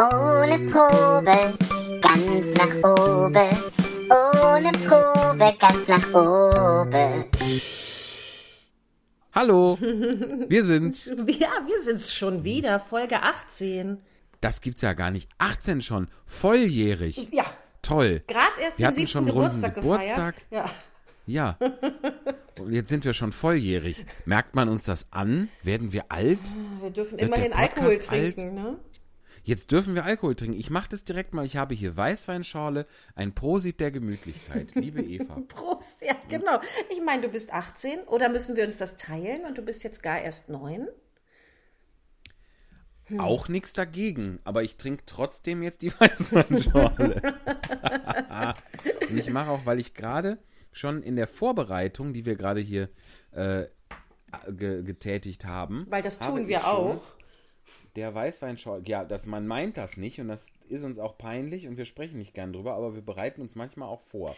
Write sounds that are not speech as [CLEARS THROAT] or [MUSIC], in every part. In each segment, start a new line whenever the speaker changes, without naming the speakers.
Ohne Probe, ganz nach oben. Ohne Probe, ganz nach oben.
Hallo, [LAUGHS] wir sind's.
Ja, wir sind's schon wieder, Folge 18.
Das gibt's ja gar nicht. 18 schon, volljährig.
Ja,
Toll.
gerade erst
Wir
den siebten
schon
Geburtstag
Geburtstag.
gefeiert. Ja.
Ja. Und jetzt sind wir schon volljährig. Merkt man uns das an? Werden wir alt?
Wir dürfen
Wird
immerhin Alkohol
Podcast alt?
trinken, ne?
Jetzt dürfen wir Alkohol trinken. Ich mache das direkt mal. Ich habe hier Weißweinschorle, ein Prosit der Gemütlichkeit. Liebe [LAUGHS] Eva.
Prost, ja, genau. Ich meine, du bist 18 oder müssen wir uns das teilen und du bist jetzt gar erst 9? Hm.
Auch nichts dagegen, aber ich trinke trotzdem jetzt die [LAUGHS] Weißweinschorle. Und ich mache auch, weil ich gerade schon in der Vorbereitung, die wir gerade hier äh, ge getätigt haben.
Weil das tun wir auch.
Der Weißweinschorle, ja, das, man meint das nicht und das ist uns auch peinlich und wir sprechen nicht gern drüber, aber wir bereiten uns manchmal auch vor.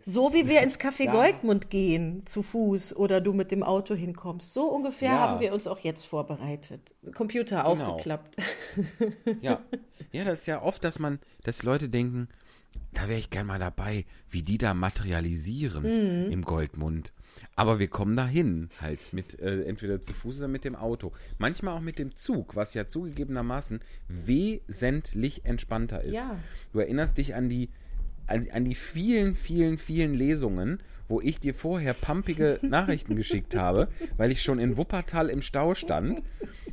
So wie wir [LAUGHS] ins Café
Ja.
Goldmund gehen, zu Fuß oder du mit dem Auto hinkommst. So ungefähr
Ja.
haben wir uns auch jetzt vorbereitet. Computer aufgeklappt. [LAUGHS]
Ja. ja, das ist ja oft, dass man, dass Leute denken, da wäre ich gern mal dabei, wie die da materialisieren
Mhm.
im Goldmund. Aber wir kommen dahin, halt mit äh, entweder zu Fuß oder mit dem Auto. Manchmal auch mit dem Zug, was ja zugegebenermaßen wesentlich entspannter ist.
Ja.
Du erinnerst dich an die, an, an die vielen, vielen, vielen Lesungen, wo ich dir vorher pampige [LAUGHS] Nachrichten geschickt habe, weil ich schon in Wuppertal im Stau stand.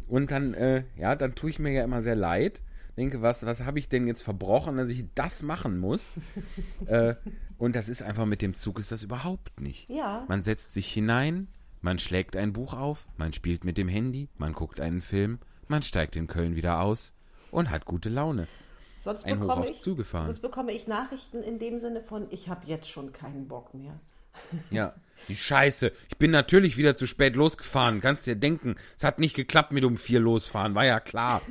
Und dann, äh, ja, dann tue ich mir ja immer sehr leid. Denke, was, was habe ich denn jetzt verbrochen, dass ich das machen muss? [LAUGHS] äh, und das ist einfach mit dem Zug ist das überhaupt nicht.
Ja.
Man setzt sich hinein, man schlägt ein Buch auf, man spielt mit dem Handy, man guckt einen Film, man steigt in Köln wieder aus und hat gute Laune.
Sonst
Ein Hoch
bekomme
auf
ich,
Züge fahren.
sonst bekomme ich Nachrichten in dem Sinne von, ich habe jetzt schon keinen Bock mehr.
Ja, die Scheiße. Ich bin natürlich wieder zu spät losgefahren. Kannst dir denken, es hat nicht geklappt mit um vier losfahren, war ja klar.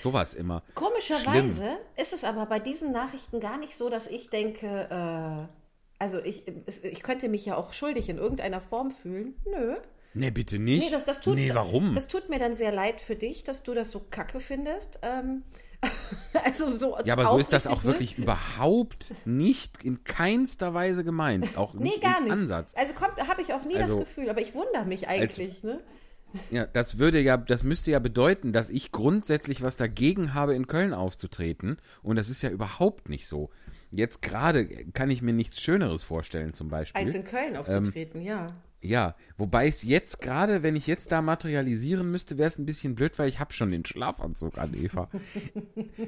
Sowas immer.
Komischerweise ist es aber bei diesen Nachrichten gar nicht so, dass ich denke, äh, also ich, ich könnte mich ja auch schuldig in irgendeiner Form fühlen. Nö.
Nee, bitte nicht.
Nee, das, das tut,
nee, warum?
Das tut mir dann sehr leid für dich, dass du das so kacke findest. Ähm, [LAUGHS] also so
ja, aber so ist das auch
ne?
wirklich überhaupt nicht in keinster Weise gemeint. Auch
Nee,
nicht
gar
im
nicht.
Ansatz.
Also habe ich auch nie
Also-
das Gefühl, aber ich wundere mich eigentlich, ne?
Ja, das würde ja, das müsste ja bedeuten, dass ich grundsätzlich was dagegen habe, in Köln aufzutreten. Und das ist ja überhaupt nicht so. Jetzt gerade kann ich mir nichts Schöneres vorstellen, zum Beispiel.
Als in Köln aufzutreten, ja.
Ja, wobei es jetzt gerade, wenn ich jetzt da materialisieren müsste, wäre es ein bisschen blöd, weil ich habe schon den Schlafanzug an, Eva. [LAUGHS]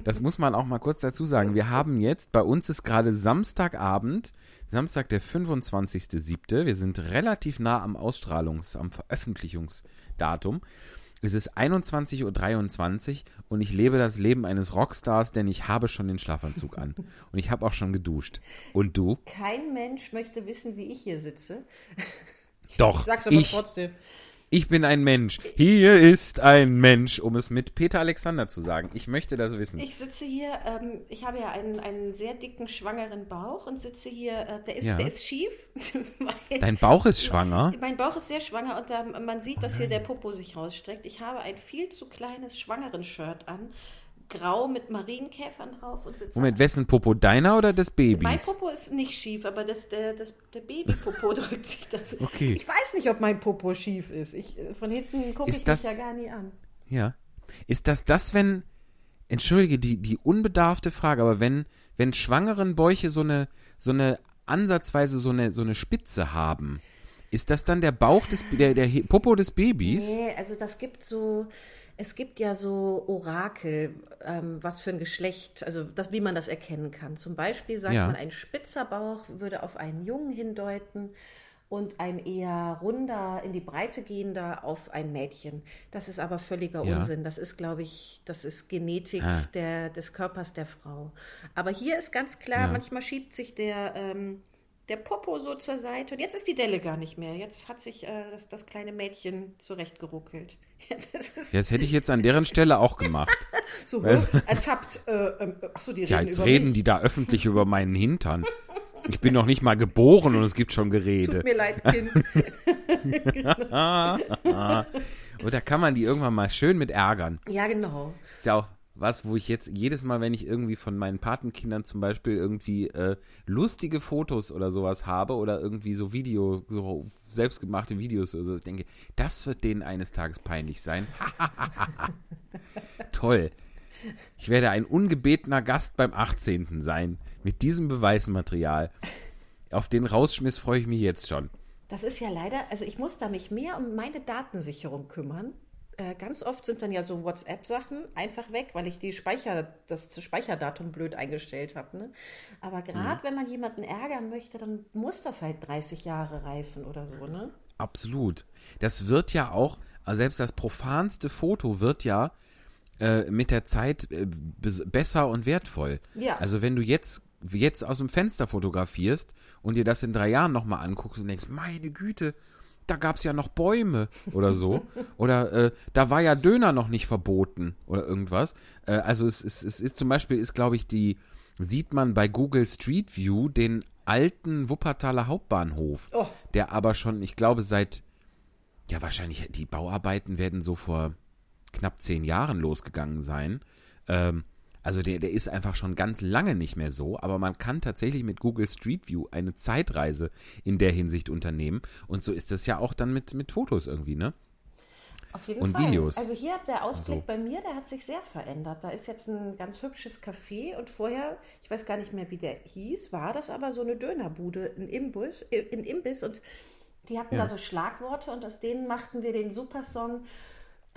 Das muss man auch mal kurz dazu sagen. Wir haben jetzt, bei uns ist gerade Samstagabend, Samstag der 25.07. Wir sind relativ nah am Ausstrahlungs-, am Veröffentlichungsdatum. Es ist 21.23 Uhr und ich lebe das Leben eines Rockstars, denn ich habe schon den Schlafanzug an. Und ich habe auch schon geduscht. Und du?
Kein Mensch möchte wissen, wie ich hier sitze.
Doch,
Ich sag's aber
ich.
trotzdem.
Ich bin ein Mensch. Hier ist ein Mensch, um es mit Peter Alexander zu sagen. Ich möchte das wissen.
Ich sitze hier, ähm, ich habe ja einen, einen sehr dicken, schwangeren Bauch und sitze hier, äh, der, ist,
Ja.
der ist schief. [LAUGHS]
Dein Bauch ist schwanger.
Mein Bauch ist sehr schwanger und da, man sieht, dass hier der Popo sich rausstreckt. Ich habe ein viel zu kleines Schwangeren-Shirt an, grau mit Marienkäfern drauf und sitze.
Moment, wessen Popo? Deiner oder des
Mein
Babys?
Popo ist nicht schief, aber das, der, das, der Baby-Popo [LAUGHS] drückt sich das.
Okay.
Ich weiß nicht, ob mein Popo schief ist. Ich, äh, von hinten gucke ich
das-
mich ja gar nie an.
Ja. Ist das das, wenn, entschuldige die, die unbedarfte Frage, aber wenn, wenn schwangeren Bäuche so eine, so eine ansatzweise so eine, so eine Spitze haben, ist das dann der Bauch des, der, der Popo des Babys?
Nee, also das gibt so, es gibt ja so Orakel, ähm, was für ein Geschlecht, also das, wie man das erkennen kann. Zum Beispiel sagt
Ja.
man, ein spitzer Bauch würde auf einen Jungen hindeuten und ein eher runder, in die Breite gehender auf ein Mädchen. Das ist aber völliger
Ja.
Unsinn. Das ist, glaube ich, das ist Genetik
Ah.
der, des Körpers der Frau. Aber hier ist ganz klar,
Ja.
manchmal schiebt sich der, ähm, der Popo so zur Seite. Und jetzt ist die Delle gar nicht mehr. Jetzt hat sich äh, das, das kleine Mädchen zurechtgeruckelt. [LAUGHS] Jetzt es
Das hätte ich jetzt an deren Stelle auch gemacht. [LAUGHS]
so
Also-
hoch, ertappt. Äh, ähm, achso, die reden
Ja, jetzt reden
mich.
die da öffentlich über meinen Hintern. Ich bin noch nicht mal geboren und es gibt schon Gerede.
Tut mir leid, Kind. [LAUGHS]
Und da kann man die irgendwann mal schön mit ärgern.
ja, genau.
Ist ja auch was, wo ich jetzt jedes Mal, wenn ich irgendwie von meinen Patenkindern zum Beispiel irgendwie äh, lustige Fotos oder sowas habe oder irgendwie so Video, so selbstgemachte Videos oder so, ich denke, das wird denen eines Tages peinlich sein. [LAUGHS] Toll. Ich werde ein ungebetener Gast beim 18. sein. Mit diesem Beweismaterial. Auf den Rausschmiss freue ich mich jetzt schon.
Das ist ja leider, also ich muss da mich mehr um meine Datensicherung kümmern. Äh, ganz oft sind dann ja so WhatsApp-Sachen einfach weg, weil ich die Speicher, das Speicherdatum blöd eingestellt habe. Ne? Aber gerade mhm. wenn man jemanden ärgern möchte, dann muss das halt 30 Jahre reifen oder so, ne?
Absolut. Das wird ja auch, selbst das profanste Foto wird ja äh, mit der Zeit äh, besser und wertvoll.
Ja.
Also wenn du jetzt, jetzt aus dem Fenster fotografierst und dir das in drei Jahren nochmal anguckst und denkst, meine Güte, da gab es ja noch Bäume oder so. oder äh, da war ja Döner noch nicht verboten oder irgendwas. Äh, also es, es, es ist zum Beispiel, ist glaube ich die, sieht man bei Google Street View den alten Wuppertaler Hauptbahnhof,
oh.
der aber schon, ich glaube, seit, ja wahrscheinlich, die Bauarbeiten werden so vor knapp zehn Jahren losgegangen sein. Ähm, also der, der ist einfach schon ganz lange nicht mehr so, aber man kann tatsächlich mit Google Street View eine Zeitreise in der Hinsicht unternehmen. Und so ist das ja auch dann mit, mit Fotos irgendwie, ne?
Auf jeden
und
Fall.
Videos.
Also hier der Ausblick also. bei mir, der hat sich sehr verändert. Da ist jetzt ein ganz hübsches Café und vorher, ich weiß gar nicht mehr, wie der hieß, war das aber so eine Dönerbude, ein Imbiss, äh, ein Imbiss und die hatten ja. da so Schlagworte und aus denen machten wir den Supersong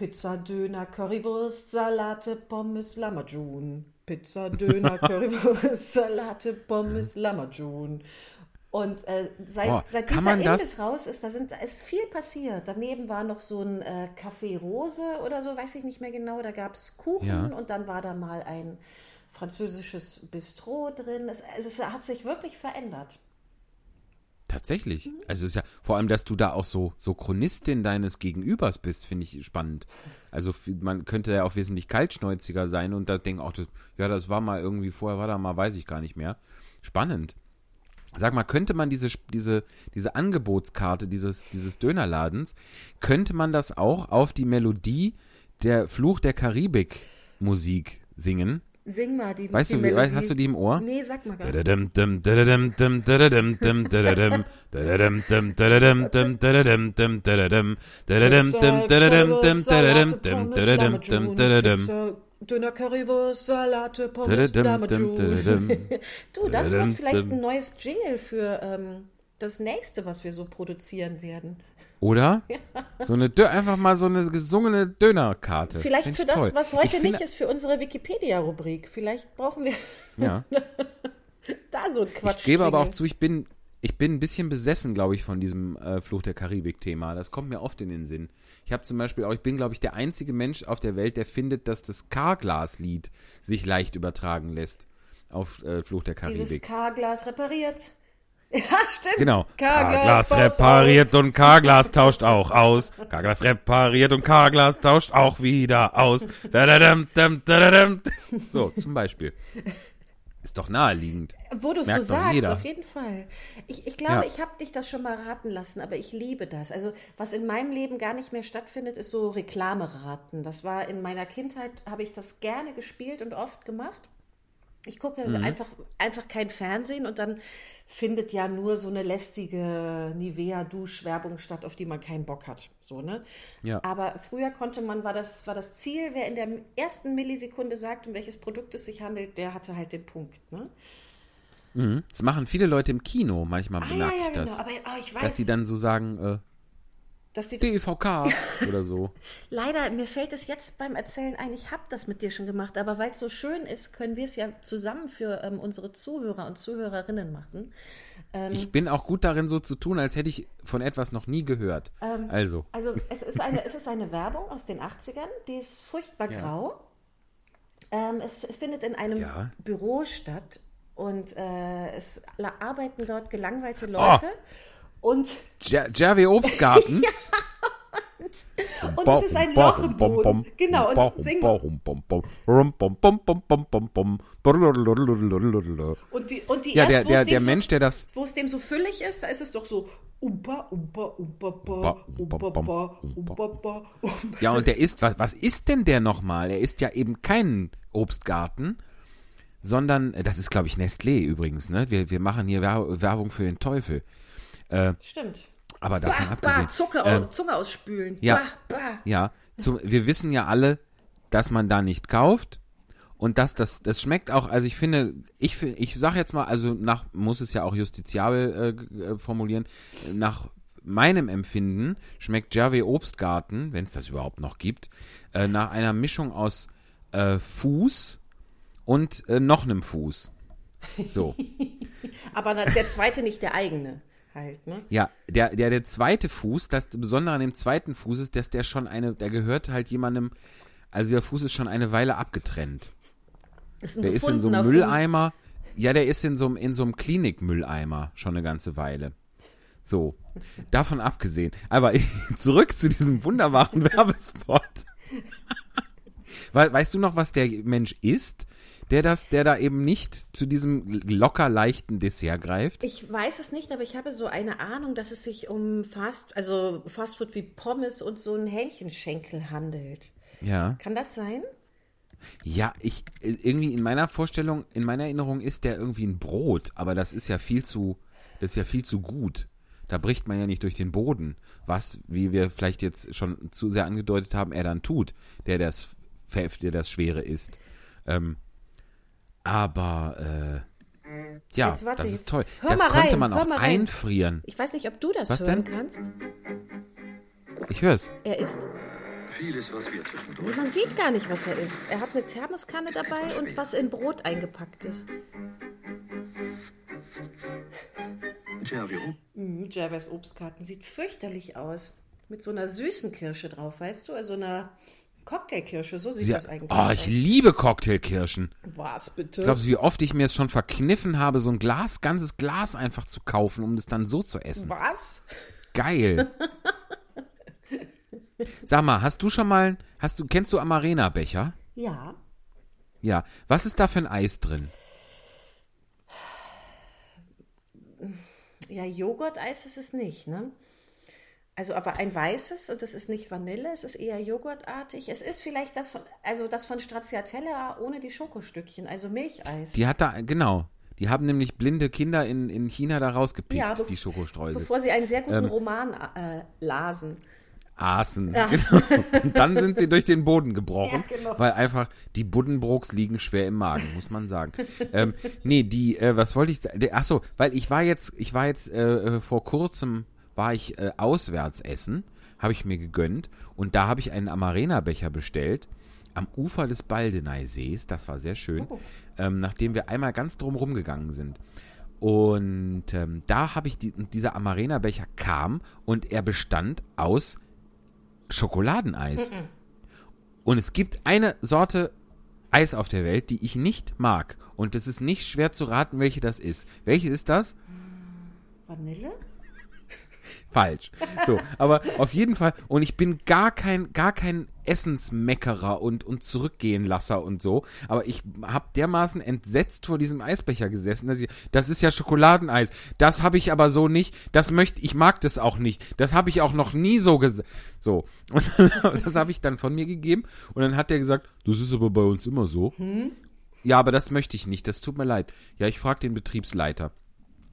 Pizza, Döner, Currywurst, Salate, Pommes, Lamajun. Pizza, Döner, [LAUGHS] Currywurst, Salate, Pommes, Lamajun. Und äh, seit, Boah, seit dieser Imbiss raus ist, da, sind, da ist viel passiert. Daneben war noch so ein äh, Café Rose oder so, weiß ich nicht mehr genau. Da gab es Kuchen ja. und dann war da mal ein französisches Bistro drin. Es, also es hat sich wirklich verändert.
Tatsächlich. Also ist ja vor allem, dass du da auch so, so Chronistin deines Gegenübers bist, finde ich spannend. Also man könnte ja auch wesentlich kaltschnäuziger sein und da denken auch, das, ja, das war mal irgendwie, vorher war da mal, weiß ich gar nicht mehr. Spannend. Sag mal, könnte man diese, diese, diese Angebotskarte dieses, dieses Dönerladens, könnte man das auch auf die Melodie der Fluch der Karibik Musik singen?
Sing mal die
Weißt
die
du,
Melodie.
hast du die im Ohr?
Nee, sag mal gar nicht. Döner, Currywurst, Salate, Pommes, [LAUGHS] Du, das wird vielleicht ein neues Jingle für ähm, das nächste, was wir so produzieren werden.
Oder? So eine einfach mal so eine gesungene Dönerkarte.
Vielleicht
Find
für das,
toll.
was heute
Ich
nicht
finde-
ist, für unsere Wikipedia-Rubrik. Vielleicht brauchen wir
Ja. [LAUGHS]
da so ein Quatsch.
Ich gebe aber auch zu, ich bin, ich bin ein bisschen besessen, glaube ich, von diesem äh, Fluch der Karibik-Thema. Das kommt mir oft in den Sinn. Ich habe zum Beispiel auch, ich bin, glaube ich, der einzige Mensch auf der Welt, der findet, dass das Karglas-Lied sich leicht übertragen lässt auf äh, Fluch der
Dieses
Karibik.
K-Glas repariert. [LAUGHS] Ja, stimmt.
Genau.
K-Glas
repariert und K-Glas tauscht auch aus. K-Glas repariert und K-Glas tauscht auch wieder aus. Da-da-dam, dam, da-da-dam. So, zum Beispiel. Ist doch naheliegend.
Wo du es so sagst,
jeder.
auf jeden Fall. Ich, ich glaube,
Ja.
ich habe dich das schon mal raten lassen, aber ich liebe das. Also, was in meinem Leben gar nicht mehr stattfindet, ist so Reklameraten. Das war in meiner Kindheit, habe ich das gerne gespielt und oft gemacht. Ich gucke
Mhm.
einfach, einfach kein Fernsehen und dann findet ja nur so eine lästige Nivea-Duschwerbung statt, auf die man keinen Bock hat. So, ne?
Ja.
Aber früher konnte man, war das, war das Ziel, wer in der ersten Millisekunde sagt, um welches Produkt es sich handelt, der hatte halt den Punkt. Ne?
Mhm. Das machen viele Leute im Kino, manchmal
Ah,
bemerke
ja, ja,
ich
genau.
das.
Aber oh, ich weiß,
Dass sie dann so sagen, äh,
dass die,
DEVK [LAUGHS] oder so.
leider, mir fällt es jetzt beim Erzählen ein, ich habe das mit dir schon gemacht, aber weil es so schön ist, können wir es ja zusammen für ähm, unsere Zuhörer und Zuhörerinnen machen. Ähm,
Ich bin auch gut darin, so zu tun, als hätte ich von etwas noch nie gehört. also,
Also [LAUGHS] es ist, eine, es ist eine Werbung aus den 80ern, die ist furchtbar
Ja.
grau. Ähm, es findet in einem
Ja.
Büro statt und äh, es arbeiten dort gelangweilte
Oh.
Und,
Jer- Jerry Obstgarten.
und es ist ein Loch im Boden. Genau, und sing mal. Und die, und die
Ja,
erst,
der,
wo
der,
es dem
der
so,
Mensch, der das.
wo es dem so füllig ist, da ist es doch so.
Ja, und der ist, was, was ist denn der nochmal? Er ist ja eben kein Obstgarten, sondern, äh, das ist, glaube ich, Nestlé übrigens, ne? Wir, wir machen hier Wer- Werbung für den Teufel.
Stimmt.
Aber davon
Bah,
abgesehen.
bah, Zucker,
ähm,
Zucker ausspülen.
ja.
Bah, bah.
Ja, zum, wir wissen ja alle, dass man da nicht kauft und dass das, das schmeckt auch, also ich finde, ich, ich sag jetzt mal, also nach, muss es ja auch justiziabel äh, äh, formulieren, nach meinem Empfinden schmeckt Jervey Obstgarten, wenn es das überhaupt noch gibt, äh, nach einer Mischung aus äh, Fuß und äh, noch einem Fuß. So. [LAUGHS]
Aber der zweite nicht der eigene halt, ne?
Ja, der, der, der zweite Fuß, das Besondere an dem zweiten Fuß ist, dass der schon eine, der gehört halt jemandem, also der Fuß ist schon eine Weile abgetrennt.
Ist
Der ist in so einem
Fuß.
Mülleimer. Ja, der ist in so einem, in so einem Klinikmülleimer schon eine ganze Weile. So, davon abgesehen. Aber [LAUGHS] zurück zu diesem wunderbaren [LAUGHS] Werbespot. We weißt du noch, was der Mensch ist, der das, der da eben nicht zu diesem locker leichten Dessert greift?
Ich weiß es nicht, aber ich habe so eine Ahnung, dass es sich um Fast, also Fastfood wie Pommes und so ein Hähnchenschenkel handelt.
Ja.
Kann das sein?
Ja, ich irgendwie in meiner Vorstellung, in meiner Erinnerung ist der irgendwie ein Brot, aber das ist ja viel zu, das ist ja viel zu gut. Da bricht man ja nicht durch den Boden, was, wie wir vielleicht jetzt schon zu sehr angedeutet haben, er dann tut, der das, der das Schwere ist. Ähm, aber äh, ja,
Jetzt warte,
das
jetzt-
ist toll.
Hör
das
mal
konnte
rein,
man auch einfrieren.
Ich weiß nicht, ob du das
Was
hören
denn?
kannst.
Ich hör's.
Er ist.
Vieles, was wir
Nee,
zwischendurch.
man sieht gar nicht, was er isst. Er hat eine Thermoskanne dabei und was in Brot eingepackt ist.
Jervy,
Mhm, Jervers Obstkarten sieht fürchterlich aus. Mit so einer süßen Kirsche drauf, weißt du? Also einer Cocktailkirsche, so sieht
Ja,
das eigentlich
oh, ich liebe Cocktailkirschen.
Was bitte?
Glaubst du, wie oft ich mir es schon verkniffen habe, so ein Glas, ganzes Glas einfach zu kaufen, um das dann so zu essen?
was?
Geil. [LAUGHS] Sag mal, hast du schon mal, hast du, kennst du Amarena-Becher?
Ja.
Ja. Was ist da für ein Eis drin?
Ja, Joghurt-Eis ist es nicht, ne? Also, aber ein weißes und das ist nicht Vanille, es ist eher joghurtartig. Es ist vielleicht das von, also das von Stracciatella ohne die Schokostückchen, also Milcheis.
Die hat da, genau. Die haben nämlich blinde Kinder in, in China da rausgepickt,
Ja,
die Schokostreusel.
Bevor sie einen sehr guten
Ähm,
Roman äh, lasen.
Aßen.
Ja. [LAUGHS]
Genau. Und dann sind sie durch den Boden gebrochen, [LAUGHS]
Ja, genau.
weil einfach die Buddenbrooks liegen schwer im Magen, muss man sagen. [LAUGHS] ähm, nee, die, äh, was wollte ich sagen? Ach so, weil ich war jetzt, ich war jetzt äh, äh, vor kurzem, war ich äh, auswärts essen, habe ich mir gegönnt und da habe ich einen Amarena-Becher bestellt am Ufer des Baldeneysees. Das war sehr schön, ähm, nachdem wir einmal ganz drum rumgegangen sind. Und ähm, da habe ich die, dieser Amarena-Becher kam und er bestand aus Schokoladeneis. Und es gibt eine Sorte Eis auf der Welt, die ich nicht mag. Und es ist nicht schwer zu raten, welche das ist. Welche ist das?
Vanille?
Falsch. So, aber auf jeden Fall. Und ich bin gar kein, gar kein Essensmeckerer und, und Zurückgehenlasser und so. Aber ich habe dermaßen entsetzt vor diesem Eisbecher gesessen, dass ich, das ist ja Schokoladeneis. Das habe ich aber so nicht. Das möchte, ich mag das auch nicht. Das habe ich auch noch nie so gesagt. So. Und [LAUGHS] das habe ich dann von mir gegeben. Und dann hat der gesagt, das ist aber bei uns immer so. Ja, aber das möchte ich nicht. Das tut mir leid. Ja, ich frage den Betriebsleiter.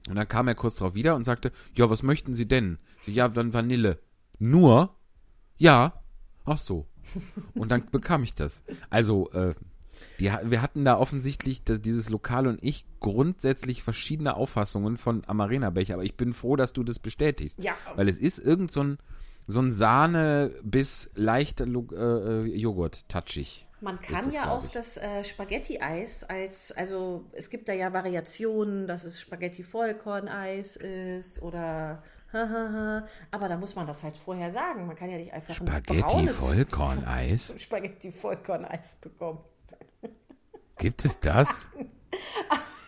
Und dann kam er kurz darauf wieder und sagte, ja, was möchten Sie denn? Ja, dann Vanille. Nur? Ja. Ach so. Und dann [LAUGHS] bekam ich das. Also, äh, die, wir hatten da offensichtlich, dass dieses Lokal und ich, grundsätzlich verschiedene Auffassungen von Amarena-Becher. Aber ich bin froh, dass du das bestätigst.
Ja.
Weil es ist irgend so ein, so ein Sahne bis leichter äh, äh, Joghurt touchig.
Man kann
das,
ja auch das äh, Spaghetti-Eis als, also es gibt da ja Variationen, dass es Spaghetti-Vollkorn-Eis ist oder aber da muss man das halt vorher sagen. Man kann ja nicht einfach ein
Spaghetti
braunes
Vollkorneis. [LAUGHS]
Spaghetti-Vollkorn-Eis bekommen.
Gibt es das? [LAUGHS]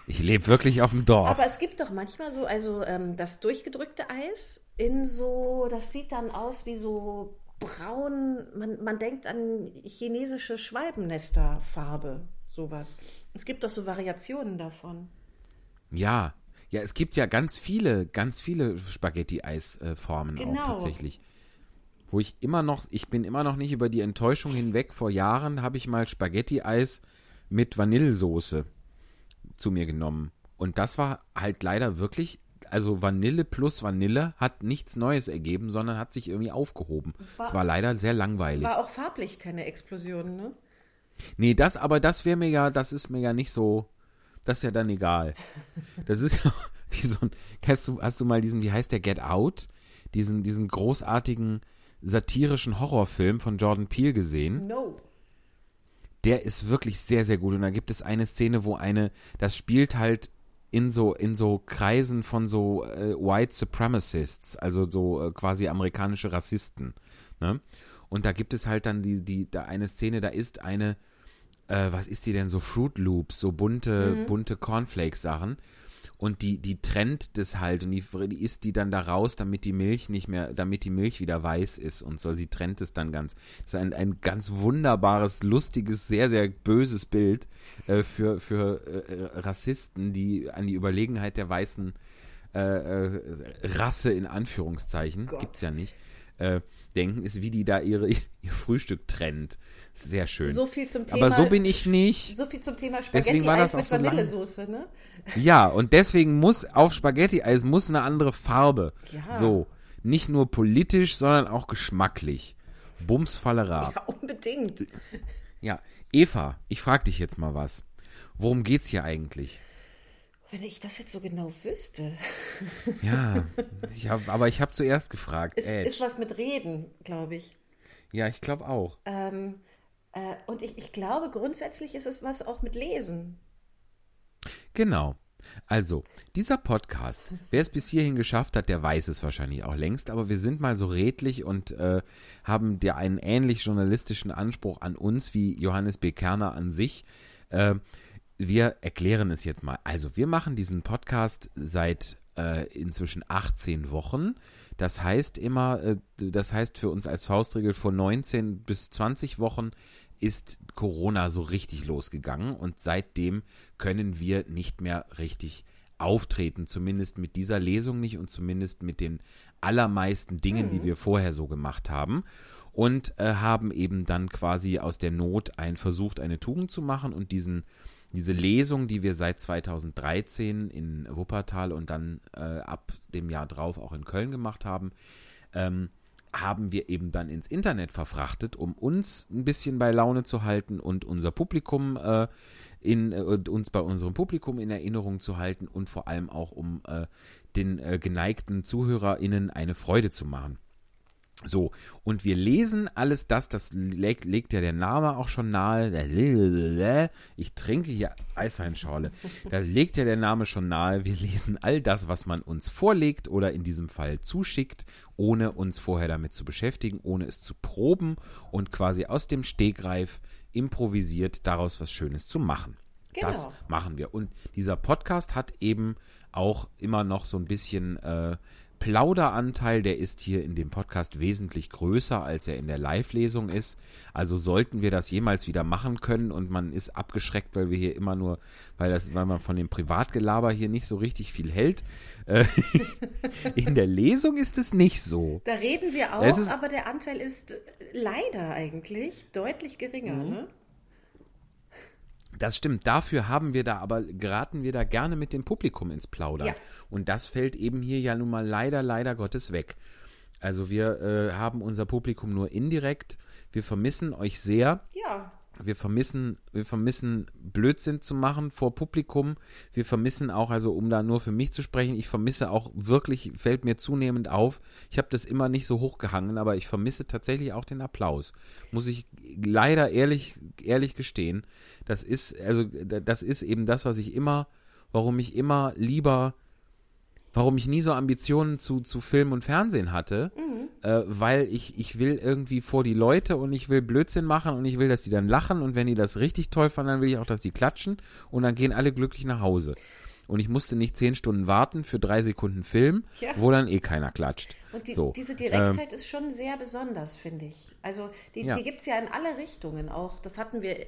Ich lebe wirklich auf dem Dorf.
Aber es gibt doch manchmal so, also ähm, das durchgedrückte Eis in so, das sieht dann aus wie so braun, man, man denkt an chinesische Schwalbennesterfarbe, sowas. Es gibt doch so Variationen davon.
Ja, Ja, es gibt ja ganz viele, ganz viele Spaghetti-Eis-Formen
Genau.
auch tatsächlich. Wo ich immer noch, ich bin immer noch nicht über die Enttäuschung hinweg. Vor Jahren habe ich mal Spaghetti-Eis mit Vanillesoße zu mir genommen. Und das war halt leider wirklich, also Vanille plus Vanille hat nichts Neues ergeben, sondern hat sich irgendwie aufgehoben.
War-
Es war leider sehr langweilig.
War auch farblich keine Explosion, ne?
Nee, das, aber das wäre mir ja, das ist mir ja nicht so, das ist ja dann egal. Das ist ja [LAUGHS] wie so ein, hast du, hast du mal diesen, wie heißt der, Get Out? Diesen, diesen großartigen satirischen Horrorfilm von Jordan Peele gesehen.
No.
Der ist wirklich sehr, sehr gut. Und da gibt es eine Szene, wo eine, das spielt halt in so, in so Kreisen von so äh, White Supremacists, also so äh, quasi amerikanische Rassisten. Ne? Und da gibt es halt dann die, die, da eine Szene, da ist eine, äh, was ist die denn, so Fruit Loops, so bunte, bunte Cornflakes-Sachen. Und die, die trennt das halt und die, die isst die dann da raus, damit die Milch nicht mehr, damit die Milch wieder weiß ist und so. Sie trennt es dann ganz. Das ist ein, ein ganz wunderbares, lustiges, sehr, sehr böses Bild äh, für, für äh, Rassisten, die an die Überlegenheit der weißen äh, äh, Rasse in Anführungszeichen,
Gott.
gibt's ja nicht, äh, denken, ist, wie die da ihre, [LAUGHS] ihr Frühstück trennt. Sehr schön.
So viel zum Thema.
Aber so bin ich nicht.
So viel zum Thema
Deswegen war das
Spaghetti-Eis mit
so.
Vanillesoße, ne?
Ja, und deswegen muss auf Spaghetti-Eis muss eine andere Farbe.
Ja.
So. Nicht nur politisch, sondern auch geschmacklich. Bumsfallera.
Ja, unbedingt.
Ja. Eva, ich frag dich jetzt mal was. Worum geht's hier eigentlich?
Wenn ich das jetzt so genau wüsste.
Ja, ich hab, aber ich habe zuerst gefragt.
Es
Edge.
ist was mit Reden, glaube ich.
ja, ich glaube auch.
Ähm, äh, und ich, ich glaube, grundsätzlich ist es was auch mit Lesen.
Genau. Also, dieser Podcast, wer es bis hierhin geschafft hat, der weiß es wahrscheinlich auch längst, aber wir sind mal so redlich und äh, haben dir einen ähnlich journalistischen Anspruch an uns wie Johannes B. Kerner an sich. Äh, wir erklären es jetzt mal. Also, wir machen diesen Podcast seit äh, inzwischen 18 Wochen. Das heißt immer, äh, das heißt für uns als Faustregel vor 19 bis 20 Wochen ist Corona so richtig losgegangen und seitdem können wir nicht mehr richtig auftreten, zumindest mit dieser Lesung nicht und zumindest mit den allermeisten Dingen, die wir vorher so gemacht haben und äh, haben eben dann quasi aus der Not ein versucht, eine Tugend zu machen und diesen diese Lesung, die wir seit 2013 in Wuppertal und dann äh, ab dem Jahr drauf auch in Köln gemacht haben, ähm, haben wir eben dann ins Internet verfrachtet, um uns ein bisschen bei Laune zu halten und unser Publikum äh, in äh, uns bei unserem Publikum in Erinnerung zu halten und vor allem auch um äh, den äh, geneigten ZuhörerInnen eine Freude zu machen. So, und wir lesen alles das, das legt, legt ja der Name auch schon nahe. Ich trinke hier Eisweinschorle. Da legt ja der Name schon nahe. Wir lesen all das, was man uns vorlegt oder in diesem Fall zuschickt, ohne uns vorher damit zu beschäftigen, ohne es zu proben und quasi aus dem Stegreif improvisiert daraus was Schönes zu machen. Das
Genau.
machen wir. Und dieser Podcast hat eben auch immer noch so ein bisschen äh, Plauderanteil, der ist hier in dem Podcast wesentlich größer, als er in der Live-Lesung ist. Also sollten wir das jemals wieder machen können und man ist abgeschreckt, weil wir hier immer nur, weil das, weil man von dem Privatgelaber hier nicht so richtig viel hält. Äh, [LAUGHS] in der Lesung ist es nicht so.
Da reden wir auch,
ist-
aber der Anteil ist leider eigentlich deutlich geringer.
Mhm.
Ne?
Das stimmt. Dafür haben wir da aber geraten wir da gerne mit dem Publikum ins Plaudern.
Ja.
Und das fällt eben hier ja nun mal leider, leider Gottes weg. Also wir äh, haben unser Publikum nur indirekt. Wir vermissen euch sehr.
Ja,
Wir vermissen, wir vermissen Blödsinn zu machen vor Publikum. Wir vermissen auch, also um da nur für mich zu sprechen, ich vermisse auch wirklich, fällt mir zunehmend auf. Ich habe das immer nicht so hochgehangen, aber ich vermisse tatsächlich auch den Applaus. Muss ich leider ehrlich, ehrlich gestehen. Das ist, also das ist eben das, was ich immer, warum ich immer lieber warum ich nie so Ambitionen zu, zu Film und Fernsehen hatte, äh, weil ich, ich will irgendwie vor die Leute und ich will Blödsinn machen und ich will, dass die dann lachen und wenn die das richtig toll fanden, dann will ich auch, dass die klatschen und dann gehen alle glücklich nach Hause. Und ich musste nicht zehn Stunden warten für drei Sekunden Film,
Ja.
wo dann eh keiner klatscht.
Und die,
so,
diese
ähm,
Direktheit ist schon sehr besonders, finde ich. Also die,
Ja.
die gibt es ja in alle Richtungen auch. Das hatten wir äh,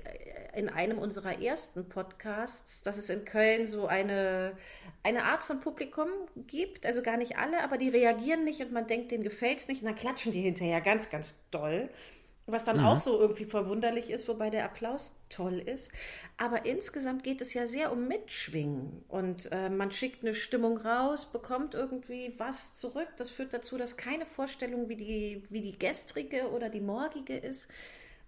in einem unserer ersten Podcasts, dass es in Köln so eine, eine Art von Publikum gibt. Also gar nicht alle, aber die reagieren nicht und man denkt, denen gefällt es nicht und dann klatschen die hinterher ganz, ganz doll. Was dann
Mhm.
auch so irgendwie verwunderlich ist, wobei der Applaus toll ist. Aber insgesamt geht es ja sehr um Mitschwingen. Und äh, man schickt eine Stimmung raus, bekommt irgendwie was zurück. Das führt dazu, dass keine Vorstellung wie die, wie die gestrige oder die morgige ist.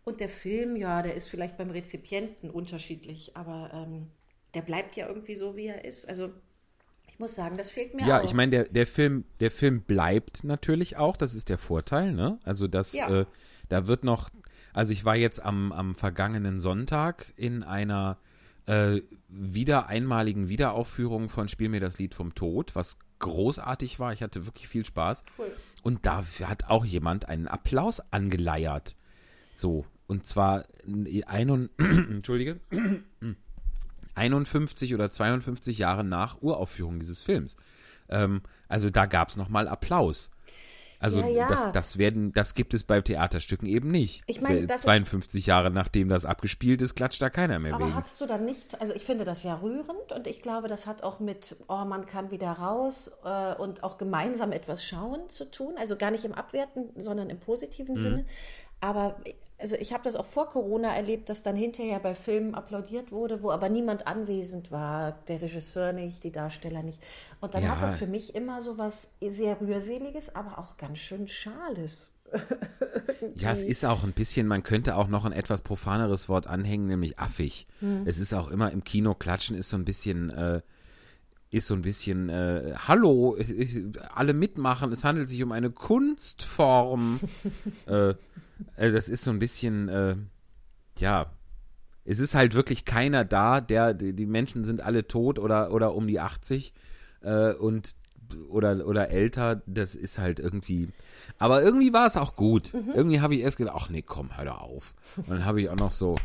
Und der Film, ja, der ist vielleicht beim Rezipienten unterschiedlich, aber ähm, der bleibt ja irgendwie so, wie er ist. Also ich muss sagen, das fehlt mir
Ja,
auch.
ich meine, der, der Film, der Film bleibt natürlich auch, das ist der Vorteil, ne? Also das,
Ja.
äh, da wird noch, also ich war jetzt am, am vergangenen Sonntag in einer äh, wieder einmaligen Wiederaufführung von Spiel mir das Lied vom Tod, was großartig war. Ich hatte wirklich viel Spaß.
Cool.
Und da hat auch jemand einen Applaus angeleiert. So, und zwar ein, [CLEARS THROAT] Entschuldige, [CLEARS THROAT] 51 oder 52 Jahre nach Uraufführung dieses Films. Ähm, also da gab es nochmal Applaus. Also
Ja, ja.
Das, das werden, das gibt es bei Theaterstücken eben nicht.
Ich meine,
Äh,
das ist-
52 Jahre nachdem das abgespielt ist, klatscht da keiner mehr
Aber
wegen.
hast du dann nicht, also ich finde das ja rührend und ich glaube, das hat auch mit, oh, man kann wieder raus äh, und auch gemeinsam etwas schauen zu tun. Also gar nicht im Abwerten, sondern im positiven
Mhm.
Sinne. Aber also ich habe das auch vor Corona erlebt, dass dann hinterher bei Filmen applaudiert wurde, wo aber niemand anwesend war, der Regisseur nicht, die Darsteller nicht. Und dann
Ja.
hat das für mich immer so was sehr rührseliges, aber auch ganz schön schales. [LAUGHS]
Ja, es ist auch ein bisschen, man könnte auch noch ein etwas profaneres Wort anhängen, nämlich affig.
Hm.
Es ist auch immer im Kino klatschen ist so ein bisschen, äh, ist so ein bisschen, äh, hallo, ich, ich, alle mitmachen, es handelt sich um eine Kunstform. [LAUGHS] äh, also das ist so ein bisschen, äh, ja, es ist halt wirklich keiner da, der, die, Menschen sind alle tot oder, oder um die 80 äh, und oder, oder älter, das ist halt irgendwie. Aber irgendwie war es auch gut. Irgendwie habe ich erst gedacht, ach nee, komm, hör doch auf. Und dann habe ich auch noch so.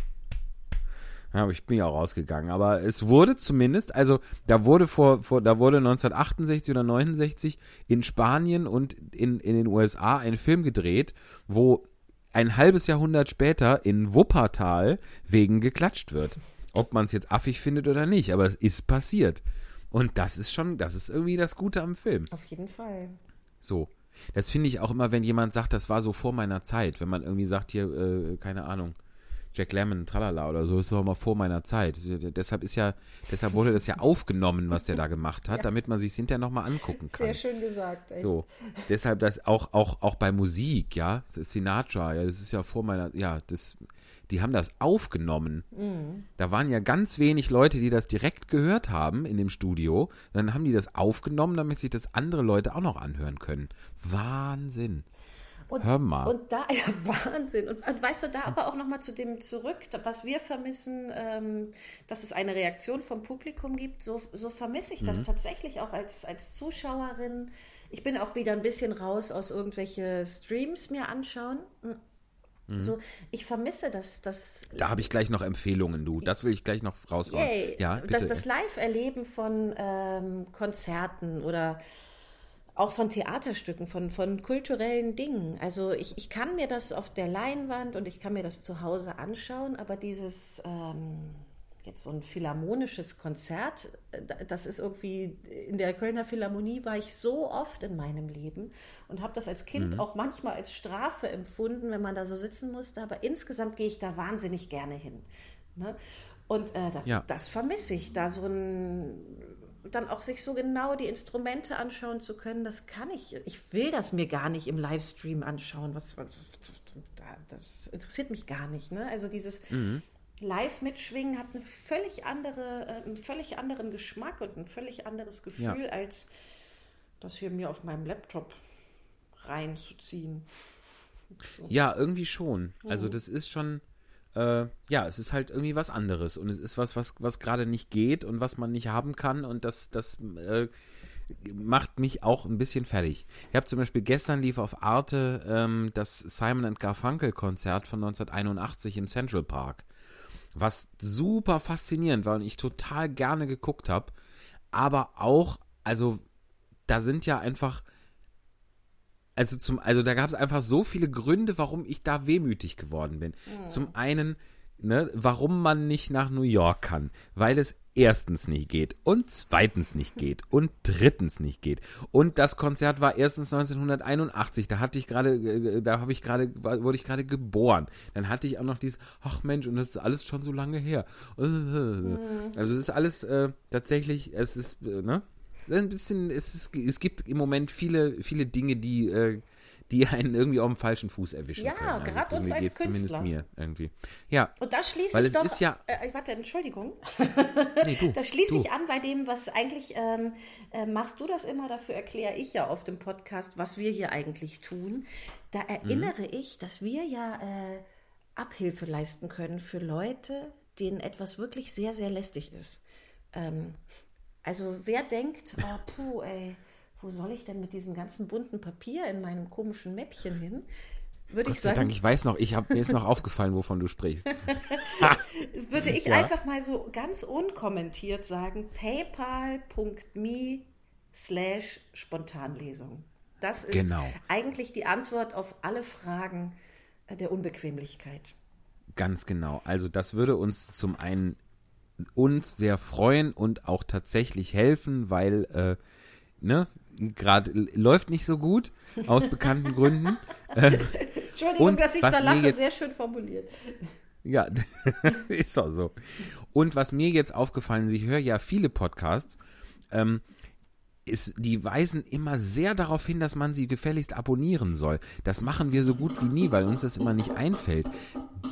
Ja, aber ich bin ja auch rausgegangen. Aber es wurde zumindest, also da wurde vor, vor da wurde 1968 oder 69 in Spanien und in, in den USA ein Film gedreht, wo ein halbes Jahrhundert später in Wuppertal wegen geklatscht wird. Ob man es jetzt affig findet oder nicht, aber es ist passiert. Und das ist schon, das ist irgendwie das Gute am Film.
Auf jeden Fall.
So. Das finde ich auch immer, wenn jemand sagt, das war so vor meiner Zeit. Wenn man irgendwie sagt, hier, äh, keine Ahnung, Jack Lemmon, tralala oder so, ist doch mal vor meiner Zeit. Ja- Deshalb ist ja, deshalb wurde das ja aufgenommen, was der da gemacht hat, damit man sich hinterher nochmal angucken kann.
Sehr schön gesagt. Echt.
So, deshalb das auch, auch, auch bei Musik, ja, das ist Sinatra, ja, das ist ja vor meiner, ja, das, die haben das aufgenommen. Da waren ja ganz wenig Leute, die das direkt gehört haben in dem Studio. Dann haben die das aufgenommen, damit sich das andere Leute auch noch anhören können. Wahnsinn.
Und,
Hör mal.
Und da, [LAUGHS] ja, Wahnsinn. Und, und weißt du, da aber auch nochmal zu dem zurück, was wir vermissen, ähm, dass es eine Reaktion vom Publikum gibt, so, so vermisse ich das
Mhm.
tatsächlich auch als, als Zuschauerin. Ich bin auch wieder ein bisschen raus aus irgendwelche Streams mir anschauen. So, ich vermisse das, das
Mhm. Da habe ich gleich noch Empfehlungen, du. Das will ich gleich noch raushauen.
Yay.
Ja,
das,
bitte.
das Live-Erleben von ähm, Konzerten oder auch von Theaterstücken, von, von kulturellen Dingen. Also ich, ich kann mir das auf der Leinwand und ich kann mir das zu Hause anschauen, aber dieses ähm, jetzt so ein philharmonisches Konzert, äh, das ist irgendwie, in der Kölner Philharmonie war ich so oft in meinem Leben und habe das als
Mhm.
Kind auch manchmal als Strafe empfunden, wenn man da so sitzen musste, aber insgesamt gehe ich da wahnsinnig gerne hin. Ne? Und äh, das,
Ja.
das vermisse ich, da so ein dann auch sich so genau die Instrumente anschauen zu können, das kann ich. Ich will das mir gar nicht im Livestream anschauen. Was, was, das interessiert mich gar nicht. Ne? Also dieses Live mitschwingen hat eine völlig andere, äh, einen völlig anderen Geschmack und ein völlig anderes Gefühl, als das hier mir auf meinem Laptop reinzuziehen.
Ja, irgendwie schon. Also das ist schon, äh, ja, es ist halt irgendwie was anderes und es ist was, was, was gerade nicht geht und was man nicht haben kann und das, das äh, macht mich auch ein bisschen fertig. Ich habe zum Beispiel gestern lief auf Arte ähm, das Simon Garfunkel Konzert von 1981 im Central Park, was super faszinierend war und ich total gerne geguckt habe. aber auch, also da sind ja einfach, also zum, also da gab es einfach so viele Gründe, warum ich da wehmütig geworden bin. Zum einen, ne, warum man nicht nach New York kann, weil es erstens nicht geht und zweitens nicht geht [LAUGHS] und drittens nicht geht. Und das Konzert war erstens 1981, da hatte ich gerade, äh, da habe ich gerade, wurde ich gerade geboren. Dann hatte ich auch noch dieses, ach Mensch, und das ist alles schon so lange her. [LAUGHS] Also es ist alles äh, tatsächlich, es ist, äh, ne? Ein bisschen, es, ist, es gibt im Moment viele, viele Dinge, die, äh, die einen irgendwie auf dem falschen Fuß erwischen
Ja,
können. Also
gerade uns als
geht's zumindest
Künstler.
mir irgendwie. Ja,
Und da schließe
Weil
ich doch.
ist ja-
äh, warte, Entschuldigung.
nee, du. [LAUGHS]
Da schließe
du.
ich an bei dem, was eigentlich ähm, äh, machst du das immer, dafür erkläre ich ja auf dem Podcast, was wir hier eigentlich tun. Da erinnere ich, dass wir ja äh, Abhilfe leisten können für Leute, denen etwas wirklich sehr, sehr lästig ist. Ähm, also wer denkt, oh, puh, ey, wo soll ich denn mit diesem ganzen bunten Papier in meinem komischen Mäppchen hin? Würde
Gott
ich
sei
sagen,
Dank, ich weiß noch, ich hab, mir ist noch [LAUGHS] aufgefallen, wovon du sprichst. [LAUGHS]
Das würde ich
Ja.
einfach mal so ganz unkommentiert sagen, paypal.me slash Spontanlesung. Das ist
Genau.
eigentlich die Antwort auf alle Fragen der Unbequemlichkeit.
Ganz genau. Also das würde uns zum einen uns sehr freuen und auch tatsächlich helfen, weil äh, ne gerade läuft nicht so gut aus bekannten Gründen. [LAUGHS]
Entschuldigung,
Und
dass ich da lache,
jetzt-
sehr schön formuliert.
Ja, [LAUGHS] ist doch so. Und was mir jetzt aufgefallen ist, ich höre ja viele Podcasts, ähm, ist, die weisen immer sehr darauf hin, dass man sie gefälligst abonnieren soll. Das machen wir so gut wie nie, weil uns das immer nicht einfällt.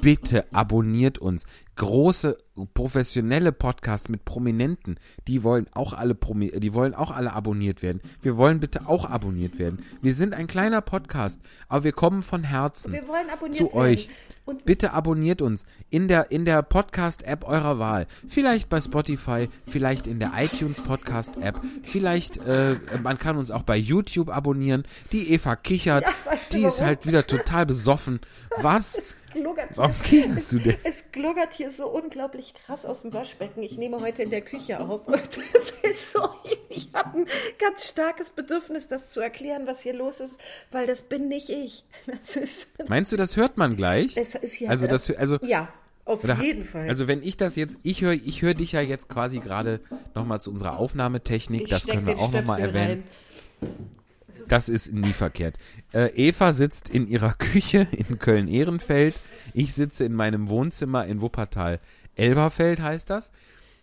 Bitte abonniert uns. Große professionelle Podcasts mit Prominenten, die wollen auch alle Promi die wollen auch alle abonniert werden. Wir wollen bitte auch abonniert werden. Wir sind ein kleiner Podcast, aber wir kommen von Herzen
Wir wollen abonniert
zu
werden.
euch.
Und
Bitte abonniert uns in der, in der Podcast-App eurer Wahl. Vielleicht bei Spotify, vielleicht in der iTunes Podcast-App, vielleicht, äh, man kann uns auch bei YouTube abonnieren. Die Eva kichert,
Ja, weißt du
die ist halt wieder total besoffen. Was? [LAUGHS]
gluggert
Warum kicherst du denn?
es gluggert hier so unglaublich krass aus dem Waschbecken. Ich nehme heute in der Küche auf. [LAUGHS] Und es ist so, ich habe ein ganz starkes Bedürfnis, das zu erklären, was hier los ist, weil das bin nicht ich. Das [LAUGHS]
Meinst du, das hört man gleich?
es ist hier.
Also das, also,
ja, auf
Oder-
jeden Fall.
Also wenn ich das jetzt, ich höre ich hör dich ja jetzt quasi gerade nochmal zu unserer Aufnahmetechnik,
ich
das können wir auch nochmal erwähnen.
rein.
Das ist nie verkehrt. Äh, Eva sitzt in ihrer [LAUGHS] Küche in Köln-Ehrenfeld. Ich sitze in meinem Wohnzimmer in Wuppertal-Elberfeld, heißt das.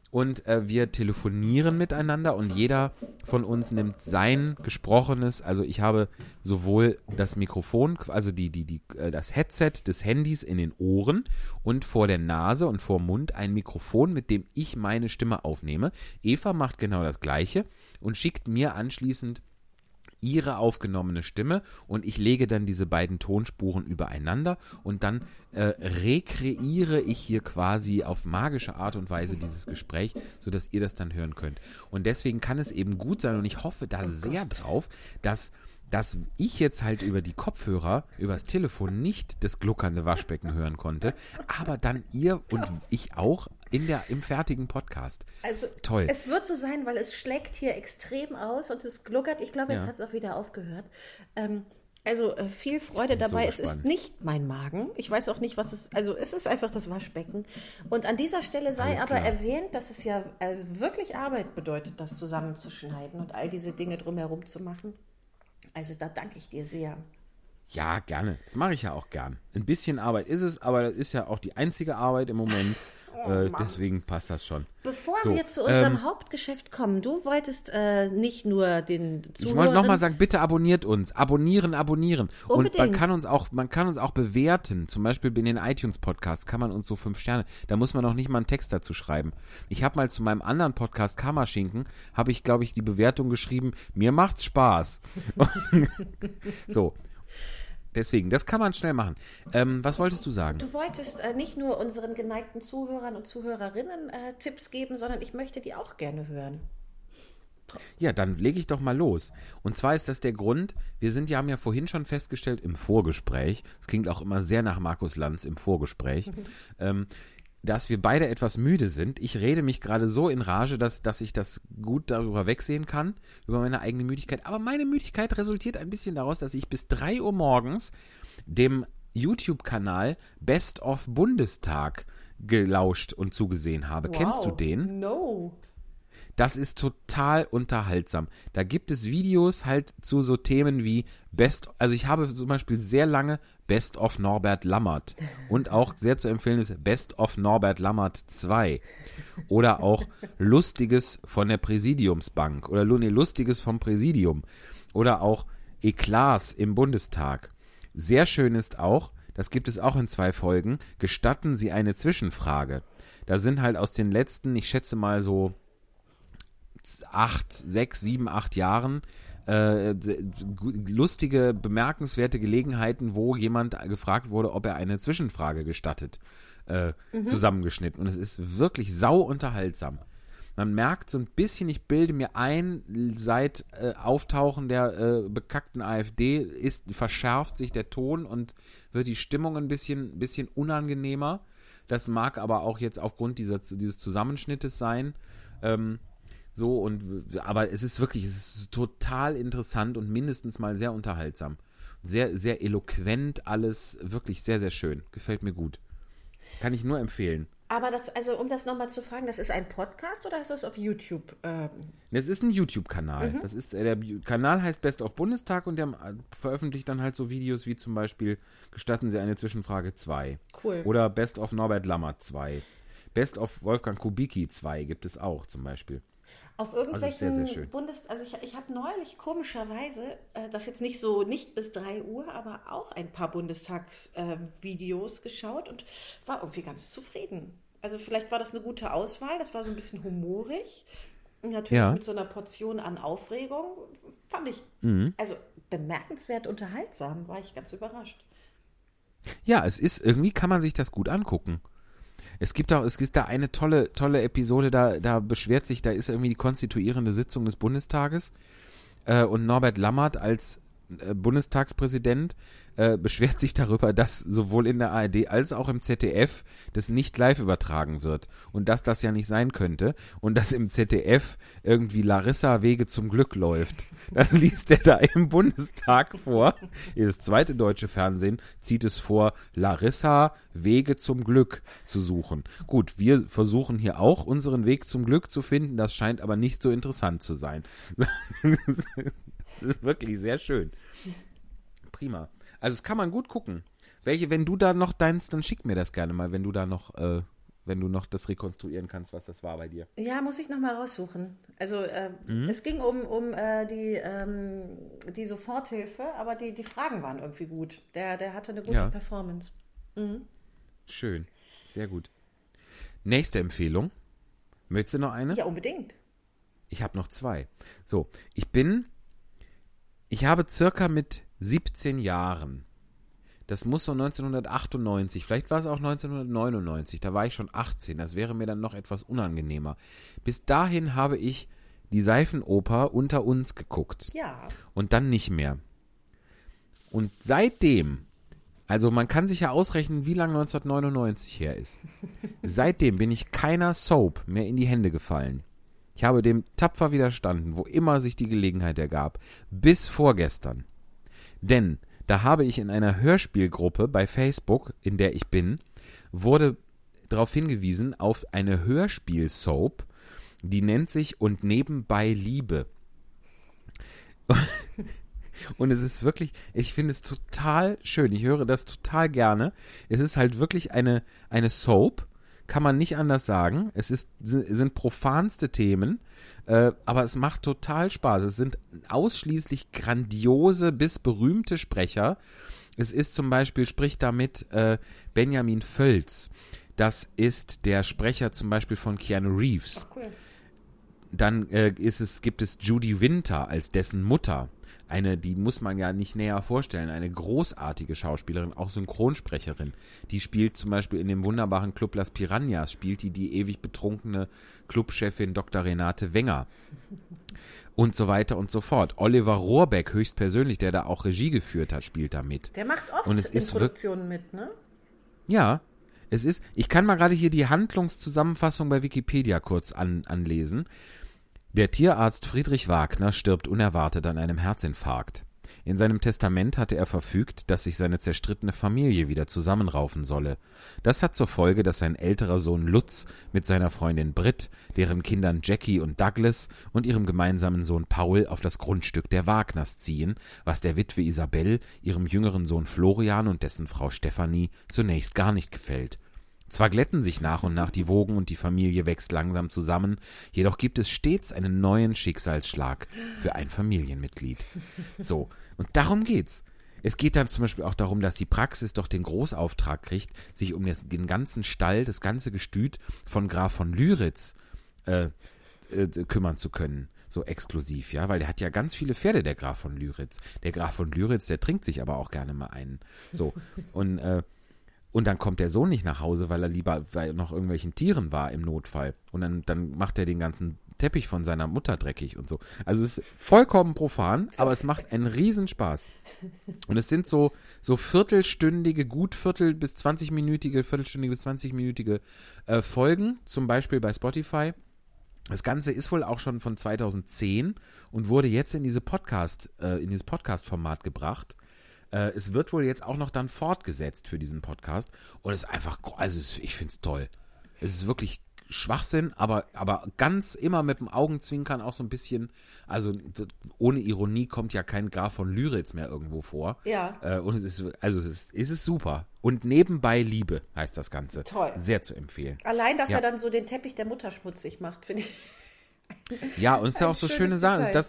Und äh, wir telefonieren miteinander und jeder von uns nimmt sein gesprochenes, also ich habe sowohl das Mikrofon, also die, die, die, äh, das Headset des Handys in den Ohren und vor der Nase und vor dem Mund ein Mikrofon, mit dem ich meine Stimme aufnehme. Eva macht genau das gleiche und schickt mir anschließend ihre aufgenommene Stimme und ich lege dann diese beiden Tonspuren übereinander und dann äh, rekreiere ich hier quasi auf magische Art und Weise dieses Gespräch, sodass ihr das dann hören könnt. Und deswegen kann es eben gut sein und ich hoffe da sehr drauf, dass dass ich jetzt halt über die Kopfhörer, übers Telefon nicht das gluckernde Waschbecken hören konnte, aber dann ihr und ich auch in der, im fertigen Podcast.
Also
Toll.
es wird so sein, weil es schlägt hier extrem aus und es gluckert. Ich glaube, jetzt
Ja.
hat es auch wieder aufgehört. Ähm, also äh, viel Freude dabei. es ist nicht mein Magen. Ich weiß auch nicht, was es Also es ist einfach das Waschbecken. Und an dieser Stelle sei aber erwähnt, dass es ja äh, wirklich Arbeit bedeutet, das zusammenzuschneiden und all diese Dinge drumherum zu machen. Also da danke ich dir sehr.
Ja, gerne. Das mache ich ja auch gern. Ein bisschen Arbeit ist es, aber das ist ja auch die einzige Arbeit im Moment. [LAUGHS] äh, deswegen passt das schon.
Bevor
So,
wir zu unserem
ähm,
Hauptgeschäft kommen, du wolltest äh, nicht nur den
Ich
Zuhörern...
wollte nochmal sagen, bitte abonniert uns. Abonnieren, abonnieren. Und man
Unbedingt.
kann uns auch, man kann uns auch bewerten. Zum Beispiel in den iTunes-Podcasts kann man uns so fünf Sterne. Da muss man noch nicht mal einen Text dazu schreiben. Ich habe mal zu meinem anderen Podcast Kammerschinken, habe ich, glaube ich, die Bewertung geschrieben, mir macht's Spaß. [LAUGHS] [LAUGHS] so. Deswegen, das kann man schnell machen. Ähm, was wolltest du sagen?
Du wolltest äh, nicht nur unseren geneigten Zuhörern und Zuhörerinnen äh, Tipps geben, sondern ich möchte die auch gerne hören.
Ja, dann lege ich doch mal los. Und zwar ist das der Grund, wir sind ja, haben ja vorhin schon festgestellt im Vorgespräch, es klingt auch immer sehr nach Markus Lanz im Vorgespräch, [LAUGHS] ähm, dass wir beide etwas müde sind. Ich rede mich gerade so in Rage, dass, dass ich das gut darüber wegsehen kann, über meine eigene Müdigkeit. Aber meine Müdigkeit resultiert ein bisschen daraus, dass ich bis 3 Uhr morgens dem YouTube-Kanal Best of Bundestag gelauscht und zugesehen habe. Kennst du
Wow.
den?
No.
Das ist total unterhaltsam. Da gibt es Videos halt zu so Themen wie Best, also ich habe zum Beispiel sehr lange Best of Norbert Lammert und auch sehr zu empfehlen ist Best of Norbert Lammert 2 oder auch Lustiges von der Präsidiumsbank oder nee, Lustiges vom Präsidium oder auch Eklats im Bundestag. Sehr schön ist auch, das gibt es auch in zwei Folgen, gestatten Sie eine Zwischenfrage. Da sind halt aus den letzten, ich schätze mal so acht, sechs, sieben, acht Jahren äh, lustige, bemerkenswerte Gelegenheiten, wo jemand gefragt wurde, ob er eine Zwischenfrage gestattet, äh, zusammengeschnitten. Und es ist wirklich sau unterhaltsam. Man merkt so ein bisschen, ich bilde mir ein, seit äh, Auftauchen der äh, bekackten AfD ist, verschärft sich der Ton und wird die Stimmung ein bisschen, bisschen unangenehmer. Das mag aber auch jetzt aufgrund dieser, dieses Zusammenschnittes sein. Ähm, so und aber es ist wirklich, es ist total interessant und mindestens mal sehr unterhaltsam. Sehr, sehr eloquent, alles wirklich sehr, sehr schön. Gefällt mir gut. Kann ich nur empfehlen.
Aber das, also um das nochmal zu fragen, das ist ein Podcast oder ist das auf YouTube? Ähm,
Das ist ein YouTube-Kanal. Das ist, äh, der Kanal heißt Best of Bundestag und der äh, veröffentlicht dann halt so Videos wie zum Beispiel Gestatten Sie eine Zwischenfrage 2.
Cool.
Oder Best of Norbert Lammert 2. Best of Wolfgang Kubicki 2 gibt es auch zum Beispiel.
Auf
Also ist sehr,
irgendwelchen
sehr.
Bundes... Also ich, ich habe neulich komischerweise, äh, das jetzt nicht so, nicht bis 3 Uhr, aber auch ein paar Bundestagsvideos äh, geschaut und war irgendwie ganz zufrieden. Also vielleicht war das eine gute Auswahl, das war so ein bisschen humorig. Natürlich
Ja.
mit so einer Portion an Aufregung. Fand ich,
Mhm.
also bemerkenswert unterhaltsam, war ich ganz überrascht.
Ja, es ist, irgendwie kann man sich das gut angucken. Es gibt auch, es gibt da eine tolle, tolle Episode, da, da beschwert sich, da ist irgendwie die konstituierende Sitzung des Bundestages äh, und Norbert Lammert als Bundestagspräsident äh, beschwert sich darüber, dass sowohl in der ARD als auch im ZDF das nicht live übertragen wird und dass das ja nicht sein könnte und dass im ZDF irgendwie Larissa Wege zum Glück läuft. Das liest er da im Bundestag vor. Das zweite deutsche Fernsehen zieht es vor, Larissa Wege zum Glück zu suchen. Gut, wir versuchen hier auch unseren Weg zum Glück zu finden, das scheint aber nicht so interessant zu sein. [LAUGHS] Das ist wirklich sehr schön. Prima. Also das kann man gut gucken. Welche, wenn du da noch deins, dann schick mir das gerne mal, wenn du da noch, äh, wenn du noch das rekonstruieren kannst, was das war bei dir.
Ja, muss ich nochmal raussuchen. Also äh,
Mhm.
es ging um, um äh, die, ähm, die Soforthilfe, aber die, die Fragen waren irgendwie gut. Der, der hatte eine gute
Ja.
Performance.
Schön. Sehr gut. Nächste Empfehlung. Möchtest du noch eine?
Ja, unbedingt.
Ich habe noch zwei. So, ich bin, ich habe circa mit 17 Jahren, das muss so 1998, vielleicht war es auch 1999, da war ich schon 18, das wäre mir dann noch etwas unangenehmer. Bis dahin habe ich die Seifenoper unter uns geguckt
Ja.
und dann nicht mehr. Und seitdem, also man kann sich ja ausrechnen, wie lange 1999 her ist. [LAUGHS] Seitdem bin ich keiner Soap mehr in die Hände gefallen. Ich habe dem tapfer widerstanden, wo immer sich die Gelegenheit ergab, bis vorgestern. Denn da habe ich in einer Hörspielgruppe bei Facebook, in der ich bin, wurde darauf hingewiesen auf eine Hörspiel-Soap, die nennt sich Und nebenbei Liebe. [LAUGHS] Und es ist wirklich, ich finde es total schön. Ich höre das total gerne. Es ist halt wirklich eine, eine Soap, kann man nicht anders sagen. Es ist, sind profanste Themen, äh, aber es macht total Spaß. Es sind ausschließlich grandiose bis berühmte Sprecher. Es ist zum Beispiel, spricht damit äh, Benjamin Völz. Das ist der Sprecher zum Beispiel von Keanu Reeves.
Cool.
Dann äh, ist es, gibt es Judy Winter als dessen Mutter. Eine, die muss man ja nicht näher vorstellen, eine großartige Schauspielerin, auch Synchronsprecherin. Die spielt zum Beispiel in dem wunderbaren Club Las Piranhas, spielt die die ewig betrunkene Clubchefin Dr. Renate Wenger. Und so weiter und so fort. Oliver Rohrbeck höchstpersönlich, der da auch Regie geführt hat, spielt da mit.
Der macht oft
Und es
in
ist
Produktionen mit, ne?
Ja, Es ist, ich kann mal gerade hier die Handlungszusammenfassung bei Wikipedia kurz an, anlesen. Der Tierarzt Friedrich Wagner stirbt unerwartet an einem Herzinfarkt. In seinem Testament hatte er verfügt, dass sich seine zerstrittene Familie wieder zusammenraufen solle. Das hat zur Folge, dass sein älterer Sohn Lutz mit seiner Freundin Britt, deren Kindern Jackie und Douglas und ihrem gemeinsamen Sohn Paul auf das Grundstück der Wagners ziehen, was der Witwe Isabel, ihrem jüngeren Sohn Florian und dessen Frau Stephanie zunächst gar nicht gefällt. Zwar glätten sich nach und nach die Wogen und die Familie wächst langsam zusammen, jedoch gibt es stets einen neuen Schicksalsschlag für ein Familienmitglied. So, und darum geht's. Es geht dann zum Beispiel auch darum, dass die Praxis doch den Großauftrag kriegt, sich um den ganzen Stall, das ganze Gestüt von Graf von Lyritz äh, äh, kümmern zu können. So exklusiv, ja, weil der hat ja ganz viele Pferde, der Graf von Lyritz. Der Graf von Lyritz, der trinkt sich aber auch gerne mal einen. So, und äh, und dann kommt der Sohn nicht nach Hause, weil er lieber bei noch irgendwelchen Tieren war im Notfall. Und dann, dann macht er den ganzen Teppich von seiner Mutter dreckig und so. Also es ist vollkommen profan, aber es macht einen Riesenspaß. Und es sind so, so viertelstündige, gut viertel bis 20-minütige, viertelstündige bis 20-minütige äh, Folgen, zum Beispiel bei Spotify. Das Ganze ist wohl auch schon von 2010 und wurde jetzt in diese Podcast, äh, in dieses Podcast-Format gebracht. Äh, es wird wohl jetzt auch noch dann fortgesetzt für diesen Podcast. Und es ist einfach, also ich finde es toll. Es ist wirklich Schwachsinn, aber, aber ganz immer mit dem Augenzwinkern auch so ein bisschen, also ohne Ironie kommt ja kein Graf von Lyritz mehr irgendwo vor.
Ja.
Äh, und es ist, also es ist, es ist super. Und nebenbei Liebe heißt das Ganze.
Toll.
Sehr zu empfehlen.
Allein, dass
Ja.
er dann so den Teppich der Mutter schmutzig macht, finde ich.
Ja, und es ist ja auch so schöne Sachen.
Detail.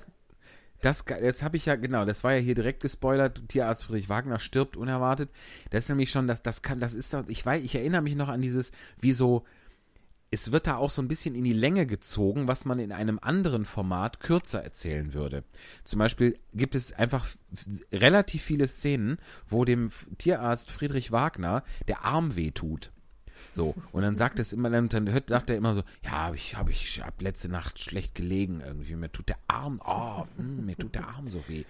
Das, das, habe ich ja, genau, das war ja hier direkt gespoilert. Tierarzt Friedrich Wagner stirbt unerwartet. Das ist nämlich schon, das, das kann, das ist, ich weiß, ich erinnere mich noch an dieses, wie so, es wird da auch so ein bisschen in die Länge gezogen, was man in einem anderen Format kürzer erzählen würde. Zum Beispiel gibt es einfach relativ viele Szenen, wo dem Tierarzt Friedrich Wagner der Arm wehtut. So, und dann sagt es immer, dann, dann hört, sagt er immer so, ja, ich habe ich hab letzte Nacht schlecht gelegen irgendwie, mir tut der Arm, oh, mm, mir tut der Arm so weh.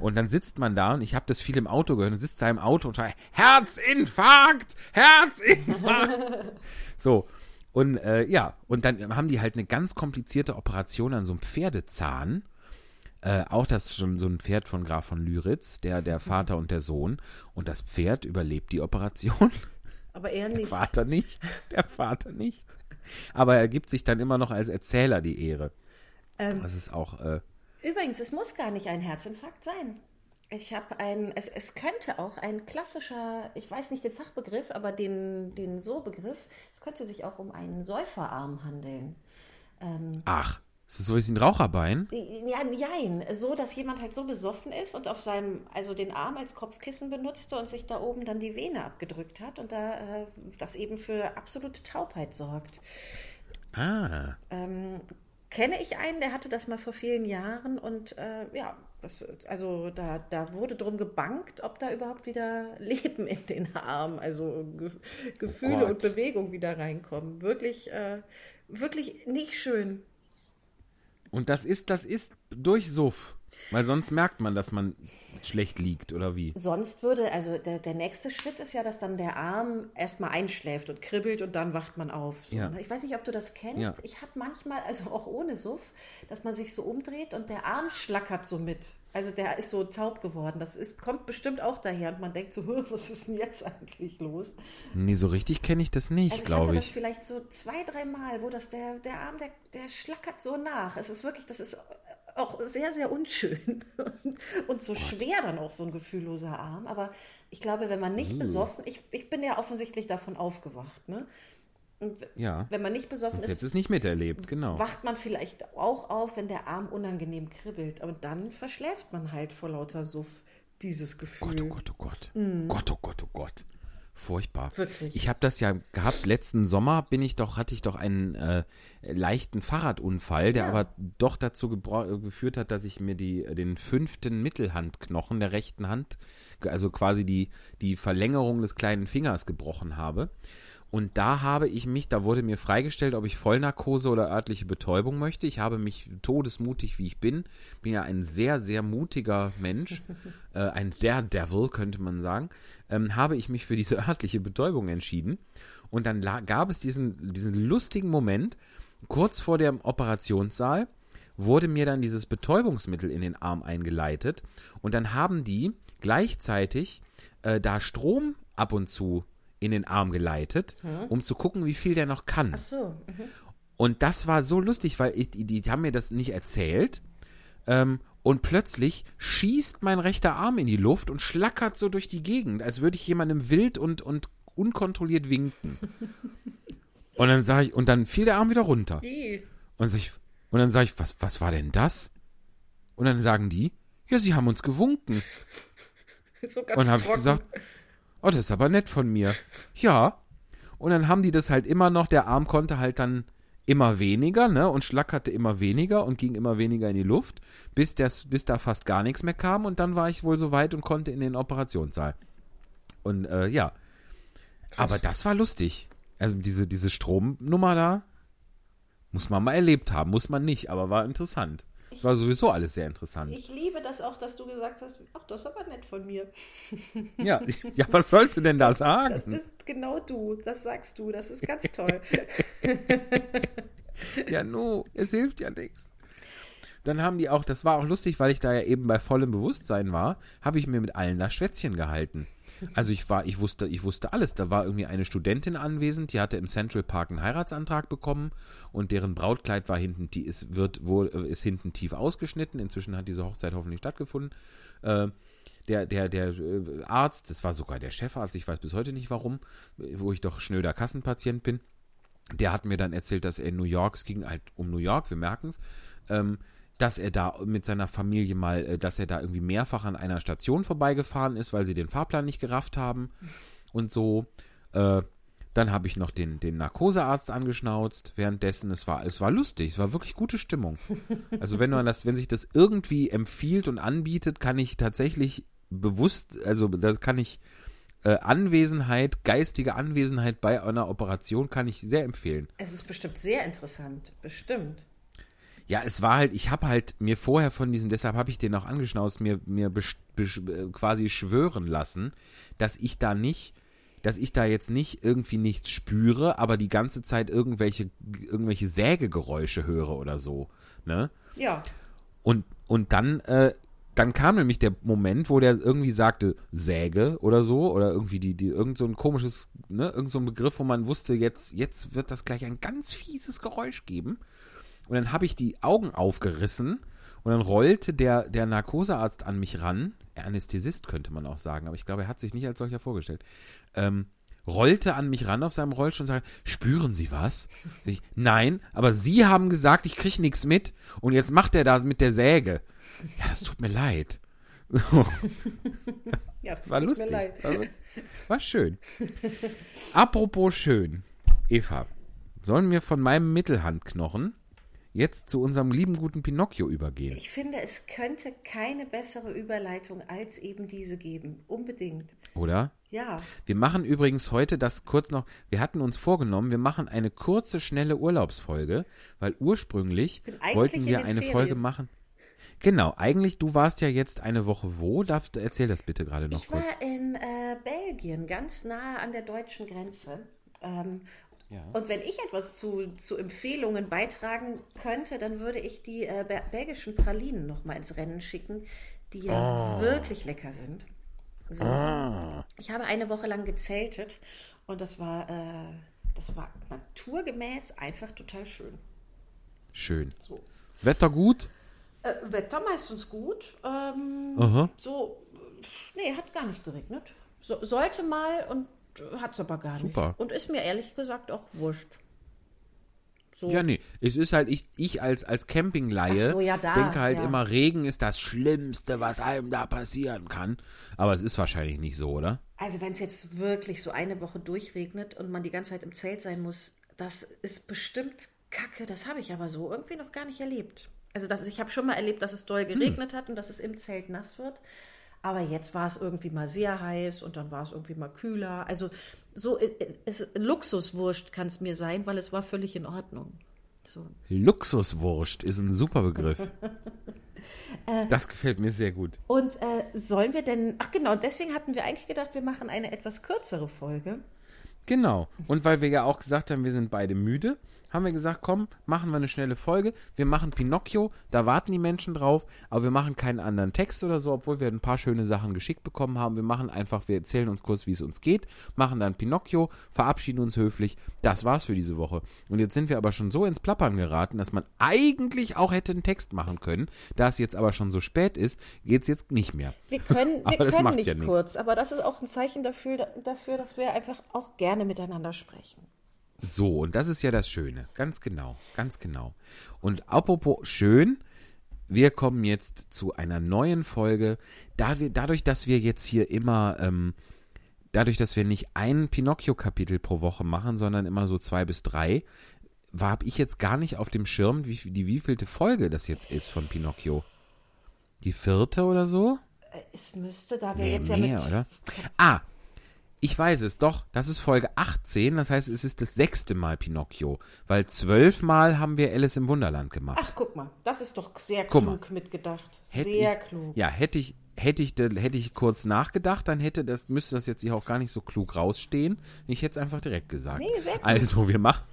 Und dann sitzt man da und ich habe das viel im Auto gehört, und sitzt da im Auto und sagt, Herzinfarkt, Herzinfarkt. [LAUGHS] so, und äh, ja, und dann haben die halt eine ganz komplizierte Operation an so einem Pferdezahn. Äh, auch das ist schon so ein Pferd von Graf von Lyritz, der, der Vater und der Sohn. Und das Pferd überlebt die Operation.
Aber er
Der
nicht.
Vater nicht. [LAUGHS] Der Vater nicht. Aber er gibt sich dann immer noch als Erzähler die Ehre.
Ähm,
Das ist auch, äh,
Übrigens, es muss gar nicht ein Herzinfarkt sein. Ich habe ein, es, es könnte auch ein klassischer, ich weiß nicht den Fachbegriff, aber den, den So-Begriff, es könnte sich auch um einen Säuferarm handeln.
ach, ist das so wie ein Raucherbein?
Ja, jein. So, dass jemand halt so besoffen ist und auf seinem, also den Arm als Kopfkissen benutzte und sich da oben dann die Vene abgedrückt hat und da äh, das eben für absolute Taubheit sorgt.
Ah,
Ähm, kenne ich einen, der hatte das mal vor vielen Jahren und äh, ja, das, also da, da wurde drum gebankt, ob da überhaupt wieder Leben in den Arm, also Ge Gefühle
Gott.
und Bewegung wieder reinkommen. Wirklich, äh, wirklich nicht schön.
Und das ist, das ist durch Suff. Weil sonst merkt man, dass man schlecht liegt, oder wie?
Sonst würde, also der, der nächste Schritt ist ja, dass dann der Arm erstmal einschläft und kribbelt und dann wacht man auf. So,
Ja.
ne? Ich weiß nicht, ob du das kennst.
Ja.
Ich habe manchmal, also auch ohne Suff, dass man sich so umdreht und der Arm schlackert so mit. Also der ist so taub geworden. Das ist, kommt bestimmt auch daher und man denkt so, [LAUGHS] "Hö, was ist denn jetzt eigentlich los?
Nee, so richtig kenne ich das nicht,
Also ich
glaube
das
ich.
vielleicht so zwei, drei Mal, wo das der, der Arm, der, der schlackert so nach. Es ist wirklich, das ist auch sehr, sehr unschön und so schwer dann auch so ein gefühlloser Arm. Aber ich glaube, wenn man nicht
Uh.
besoffen, ich, ich bin ja offensichtlich davon aufgewacht, ne? Und
Ja.
wenn man nicht besoffen ist,
du es nicht miterlebt, genau.
wacht man vielleicht auch auf, wenn der Arm unangenehm kribbelt. Und dann verschläft man halt vor lauter Suff dieses Gefühl.
Gott, oh Gott, oh Gott. Gott, oh Gott, oh Gott. Furchtbar.
Wirklich.
Ich habe das ja gehabt, letzten Sommer bin ich doch, hatte ich doch einen äh, leichten Fahrradunfall, der
Ja.
aber doch dazu äh, geführt hat, dass ich mir die, äh, den fünften Mittelhandknochen der rechten Hand, also quasi die, die Verlängerung des kleinen Fingers gebrochen habe. Und da habe ich mich, da wurde mir freigestellt, ob ich Vollnarkose oder örtliche Betäubung möchte. Ich habe mich todesmutig, wie ich bin, bin ja ein sehr, sehr mutiger Mensch, [LAUGHS] äh, ein Daredevil, könnte man sagen, ähm, habe ich mich für diese [LAUGHS] örtliche Betäubung entschieden. Und dann gab es diesen, diesen lustigen Moment, kurz vor dem Operationssaal, wurde mir dann dieses Betäubungsmittel in den Arm eingeleitet und dann haben die gleichzeitig äh, da Strom ab und zu in den Arm geleitet, um zu gucken, wie viel der noch kann.
Ach so. Mhm.
Und das war so lustig, weil ich, die, die haben mir das nicht erzählt. Ähm, und plötzlich schießt mein rechter Arm in die Luft und schlackert so durch die Gegend, als würde ich jemandem wild und, und unkontrolliert winken. [LAUGHS] Und dann sage ich, und dann fiel der Arm wieder runter. Und, ich, und dann sage ich, was, was war denn das? Und dann sagen die, ja, sie haben uns gewunken. [LAUGHS]
So ganz
Und dann habe ich gesagt, oh, das ist aber nett von mir. Ja. Und dann haben die das halt immer noch, der Arm konnte halt dann immer weniger, ne, und schlackerte immer weniger und ging immer weniger in die Luft, bis, das, bis da fast gar nichts mehr kam und dann war ich wohl so weit und konnte in den Operationssaal. Und äh, ja. Aber das war lustig. Also diese, diese Stromnummer da muss man mal erlebt haben, muss man nicht, aber war interessant. Es war sowieso alles sehr interessant.
Ich liebe das auch, dass du gesagt hast, ach, das ist aber nett von mir. [LAUGHS]
Ja, ja, was sollst du denn da sagen?
Das bist genau du, das sagst du, das ist ganz toll. [LAUGHS]
Ja, no, es hilft ja nichts. Dann haben die auch, das war auch lustig, weil ich da ja eben bei vollem Bewusstsein war, habe ich mir mit allen da Schwätzchen gehalten. Also ich war, ich wusste, ich wusste alles. Da war irgendwie eine Studentin anwesend, die hatte im Central Park einen Heiratsantrag bekommen und deren Brautkleid war hinten, die ist, wird wohl, ist hinten tief ausgeschnitten. Inzwischen hat diese Hochzeit hoffentlich stattgefunden. Äh, der, der, der äh, Arzt, das war sogar der Chefarzt, ich weiß bis heute nicht warum, wo ich doch schnöder Kassenpatient bin, der hat mir dann erzählt, dass er in New York, es ging halt um New York, wir merken es, ähm, dass er da mit seiner Familie mal, äh, dass er da irgendwie mehrfach an einer Station vorbeigefahren ist, weil sie den Fahrplan nicht gerafft haben und so. Äh, dann habe ich noch den, den Narkosearzt angeschnauzt währenddessen. Es war, es war lustig, es war wirklich gute Stimmung. Also wenn man das, wenn sich das irgendwie empfiehlt und anbietet, kann ich tatsächlich bewusst, also das kann ich äh, Anwesenheit, geistige Anwesenheit bei einer Operation kann ich sehr empfehlen.
Es ist bestimmt sehr interessant, bestimmt.
Ja, es war halt, ich habe halt mir vorher von diesem, deshalb habe ich den auch angeschnauzt, mir, mir besch, besch, äh, quasi schwören lassen, dass ich da nicht, dass ich da jetzt nicht irgendwie nichts spüre, aber die ganze Zeit irgendwelche, irgendwelche Sägegeräusche höre oder so. Ne?
Ja,
Und, und dann, äh, dann kam nämlich der Moment, wo der irgendwie sagte, Säge oder so, oder irgendwie die, die, irgend so ein komisches, ne, irgend so ein Begriff, wo man wusste, jetzt, jetzt wird das gleich ein ganz fieses Geräusch geben. Und dann habe ich die Augen aufgerissen und dann rollte der, der Narkosearzt an mich ran. Anästhesist könnte man auch sagen, aber ich glaube, er hat sich nicht als solcher vorgestellt. Ähm, rollte an mich ran auf seinem Rollstuhl und sagte, spüren Sie was? Ich, Nein, aber Sie haben gesagt, ich kriege nichts mit und jetzt macht er das mit der Säge. Ja, das tut mir leid. So, [LAUGHS]
ja das
war
tut
lustig.
mir leid.
Also, war schön. Apropos schön. Eva, sollen wir von meinem Mittelhandknochen jetzt zu unserem lieben guten Pinocchio übergehen?
Ich finde, es könnte keine bessere Überleitung als eben diese geben. Unbedingt.
Oder?
Ja,
Wir machen übrigens heute das kurz noch. Wir hatten uns vorgenommen, wir machen eine kurze, schnelle Urlaubsfolge, weil ursprünglich wollten wir eine
Ferien.
Folge machen. Genau, eigentlich, du warst ja jetzt eine Woche wo? Darf, erzähl das bitte gerade noch
ich
kurz.
war in äh, Belgien, ganz nahe an der deutschen Grenze. Ähm,
Ja.
Und wenn ich etwas zu, zu Empfehlungen beitragen könnte, dann würde ich die äh, be- belgischen Pralinen noch mal ins Rennen schicken, die ja
Oh.
wirklich lecker sind. So.
Ah.
Ich habe eine Woche lang gezeltet und das war, äh, das war naturgemäß einfach total schön.
Schön.
So.
Wetter gut?
Äh, Wetter meistens gut. Ähm. So, nee, hat gar nicht geregnet. So, sollte mal und hat es aber gar
Super.
nicht. Und ist mir ehrlich gesagt auch wurscht. So.
Ja, nee. Es ist halt, ich, ich als, als Campinglaie
so, ja, da,
denke halt
ja.
immer, Regen ist das Schlimmste, was einem da passieren kann. Aber es ist wahrscheinlich nicht so, oder?
Also wenn es jetzt wirklich so eine Woche durchregnet und man die ganze Zeit im Zelt sein muss, das ist bestimmt Kacke. Das habe ich aber so irgendwie noch gar nicht erlebt. Also das, ich habe schon mal erlebt, dass es doll
Hm.
geregnet hat und dass es im Zelt nass wird. Aber jetzt war es irgendwie mal sehr heiß und dann war es irgendwie mal kühler. Also so äh, es, Luxuswurst kann es mir sein, weil es war völlig in Ordnung. So.
Luxuswurst ist ein super Begriff. [LAUGHS]
Äh.
das gefällt mir sehr gut.
Und äh, sollen wir denn, ach genau, und deswegen hatten wir eigentlich gedacht, wir machen eine etwas kürzere Folge.
Genau. Und weil wir ja auch gesagt haben, wir sind beide müde, haben wir gesagt, komm, machen wir eine schnelle Folge. Wir machen Pinocchio, da warten die Menschen drauf, aber wir machen keinen anderen Text oder so, obwohl wir ein paar schöne Sachen geschickt bekommen haben. Wir machen einfach, wir erzählen uns kurz, wie es uns geht, machen dann Pinocchio, verabschieden uns höflich. Das war's für diese Woche. Und jetzt sind wir aber schon so ins Plappern geraten, dass man eigentlich auch hätte einen Text machen können. Da es jetzt aber schon so spät ist, geht's jetzt nicht mehr.
Wir können, [LAUGHS] wir können nicht
ja
kurz, aber das ist auch ein Zeichen dafür, dafür, dass wir einfach auch gerne miteinander sprechen.
So, und das ist ja das Schöne. Ganz genau, ganz genau. Und apropos schön, wir kommen jetzt zu einer neuen Folge. Da wir, dadurch, dass wir jetzt hier immer, ähm, dadurch, dass wir nicht ein Pinocchio-Kapitel pro Woche machen, sondern immer so zwei bis drei, habe ich jetzt gar nicht auf dem Schirm, wie, die wievielte Folge das jetzt ist von Pinocchio. Die vierte oder so?
Es müsste, da wir
Nee,
jetzt ja
mehr,
mit.
oder? Ah, ich weiß es, doch. Das ist Folge 18. Das heißt, es ist das sechste Mal Pinocchio. Weil zwölfmal haben wir Alice im Wunderland gemacht.
Ach, guck mal, das ist doch sehr klug mitgedacht.
Hätte
sehr
ich,
klug.
Ja, hätte ich, hätte ich, hätte ich kurz nachgedacht, dann hätte das, müsste das jetzt hier auch gar nicht so klug rausstehen. Ich hätte es einfach direkt gesagt.
Nee, sehr gut.
Also, wir machen,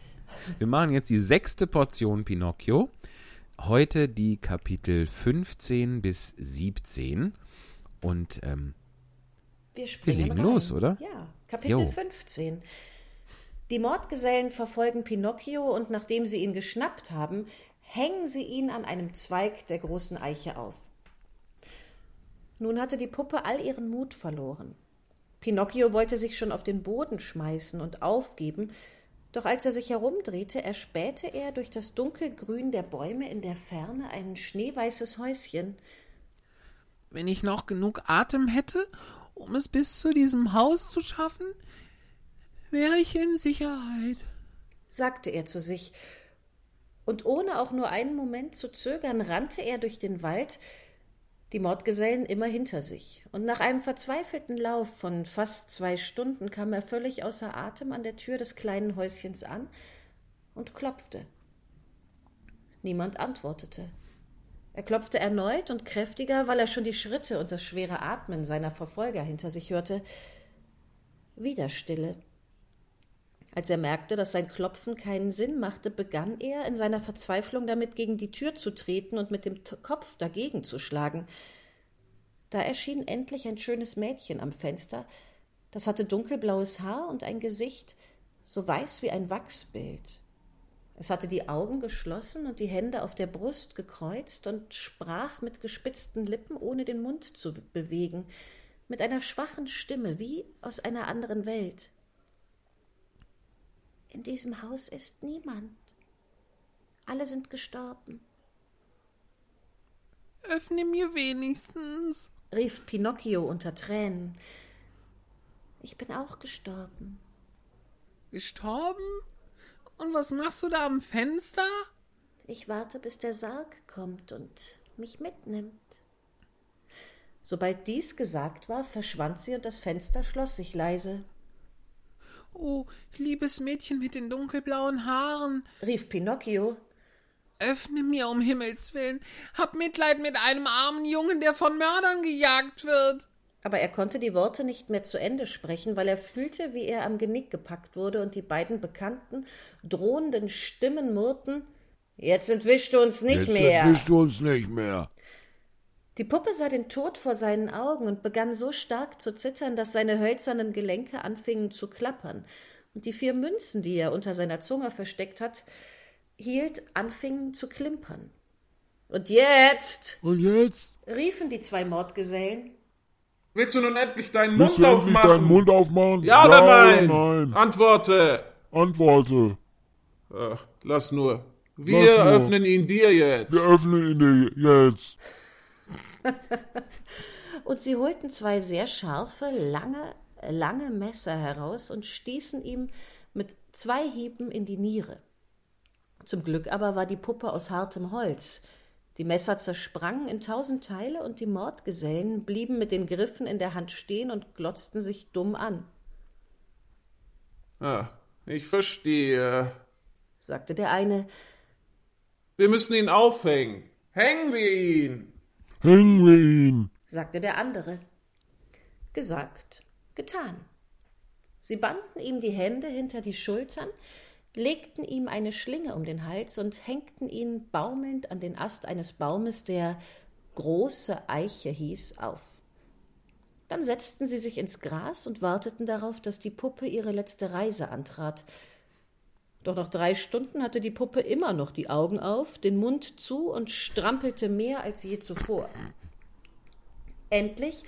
wir machen jetzt die sechste Portion Pinocchio. Heute die Kapitel 15 bis 17. Und ähm,
Wir springen
legen
rein.
los, oder?
Ja, Kapitel
Jo.
15. Die Mordgesellen verfolgen Pinocchio und nachdem sie ihn geschnappt haben, hängen sie ihn an einem Zweig der großen Eiche auf. Nun hatte die Puppe all ihren Mut verloren. Pinocchio wollte sich schon auf den Boden schmeißen und aufgeben, doch als er sich herumdrehte, erspähte er durch das Dunkelgrün der Bäume in der Ferne ein schneeweißes Häuschen.
wenn ich noch genug Atem hätte, um es bis zu diesem Haus zu schaffen, wäre ich in Sicherheit.
sagte er zu sich, und ohne auch nur einen Moment zu zögern, rannte er durch den Wald, die Mordgesellen immer hinter sich, und nach einem verzweifelten Lauf von fast zwei Stunden kam er völlig außer Atem an der Tür des kleinen Häuschens an und klopfte. Niemand antwortete. Er klopfte erneut und kräftiger, weil er schon die Schritte und das schwere Atmen seiner Verfolger hinter sich hörte. Wieder Stille. Als er merkte, dass sein Klopfen keinen Sinn machte, begann er in seiner Verzweiflung damit, gegen die Tür zu treten und mit dem Kopf dagegen zu schlagen. Da erschien endlich ein schönes Mädchen am Fenster. Das hatte dunkelblaues Haar und ein Gesicht, so weiß wie ein Wachsbild. Es hatte die Augen geschlossen und die Hände auf der Brust gekreuzt und sprach mit gespitzten Lippen, ohne den Mund zu bewegen, mit einer schwachen Stimme, wie aus einer anderen Welt. In diesem Haus ist niemand. Alle sind gestorben,
Öffne mir wenigstens.
rief Pinocchio unter Tränen. Ich bin auch gestorben.
Gestorben? Und was machst du da am Fenster?
Ich warte, bis der Sarg kommt und mich mitnimmt. Sobald dies gesagt war, verschwand sie und das Fenster schloss sich leise.
Oh, liebes Mädchen mit den dunkelblauen Haaren,
Rief Pinocchio,
öffne mir um Himmels willen. Hab Mitleid mit einem armen Jungen, der von Mördern gejagt wird.
Aber er konnte die Worte nicht mehr zu Ende sprechen, weil er fühlte, wie er am Genick gepackt wurde und die beiden bekannten, drohenden Stimmen murrten Jetzt entwischst du uns nicht
Jetzt
mehr.
entwischst du uns nicht mehr.
Die Puppe sah den Tod vor seinen Augen und begann so stark zu zittern, dass seine hölzernen Gelenke anfingen zu klappern, und die vier Münzen, die er unter seiner Zunge versteckt hat, hielt, anfingen zu klimpern. Und jetzt,
Und jetzt?
riefen die zwei Mordgesellen,
Willst du nun endlich deinen
Willst
Mund
du endlich
aufmachen?
deinen Mund aufmachen?
Ja oder nein?
nein?
Antworte.
Antworte.
Ach, lass nur. Wir
Lass nur.
öffnen ihn dir jetzt.
Wir öffnen ihn dir jetzt. [LAUGHS]
und sie holten zwei sehr scharfe, lange, lange Messer heraus und stießen ihm mit zwei Hieben in die Niere. Zum Glück aber war die Puppe aus hartem Holz. Die Messer zersprangen in tausend Teile und die Mordgesellen blieben mit den Griffen in der Hand stehen und glotzten sich dumm an.
Ah, ich verstehe.
sagte der eine,
Wir müssen ihn aufhängen. Hängen wir ihn.
Hängen wir ihn.
sagte der andere. Gesagt, getan. Sie banden ihm die Hände hinter die Schultern, legten ihm eine Schlinge um den Hals und hängten ihn baumelnd an den Ast eines Baumes, der große Eiche hieß, auf. Dann setzten sie sich ins Gras und warteten darauf, dass die Puppe ihre letzte Reise antrat. Doch nach drei Stunden hatte die Puppe immer noch die Augen auf, den Mund zu und strampelte mehr als je zuvor. Endlich,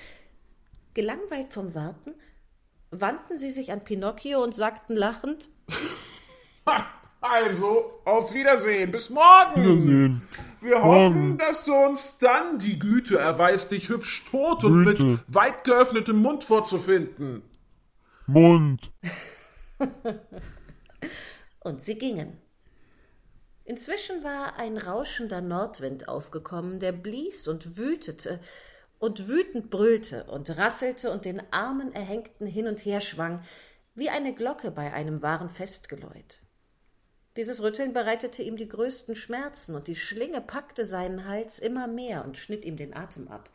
gelangweilt vom Warten, wandten sie sich an Pinocchio und sagten lachend [LAUGHS]
also, auf Wiedersehen. Bis morgen.
Wiedersehen.
Wir hoffen, dass du uns dann die Güte erweist, dich hübsch tot und
Güte.
mit weit geöffnetem Mund vorzufinden.
Mund. [LAUGHS]
und sie gingen. Inzwischen war ein rauschender Nordwind aufgekommen, der blies und wütete und wütend brüllte und rasselte und den armen Erhängten hin und her schwang, wie eine Glocke bei einem wahren Festgeläut. Dieses Rütteln bereitete ihm die größten Schmerzen, und die Schlinge packte seinen Hals immer mehr und schnitt ihm den Atem ab.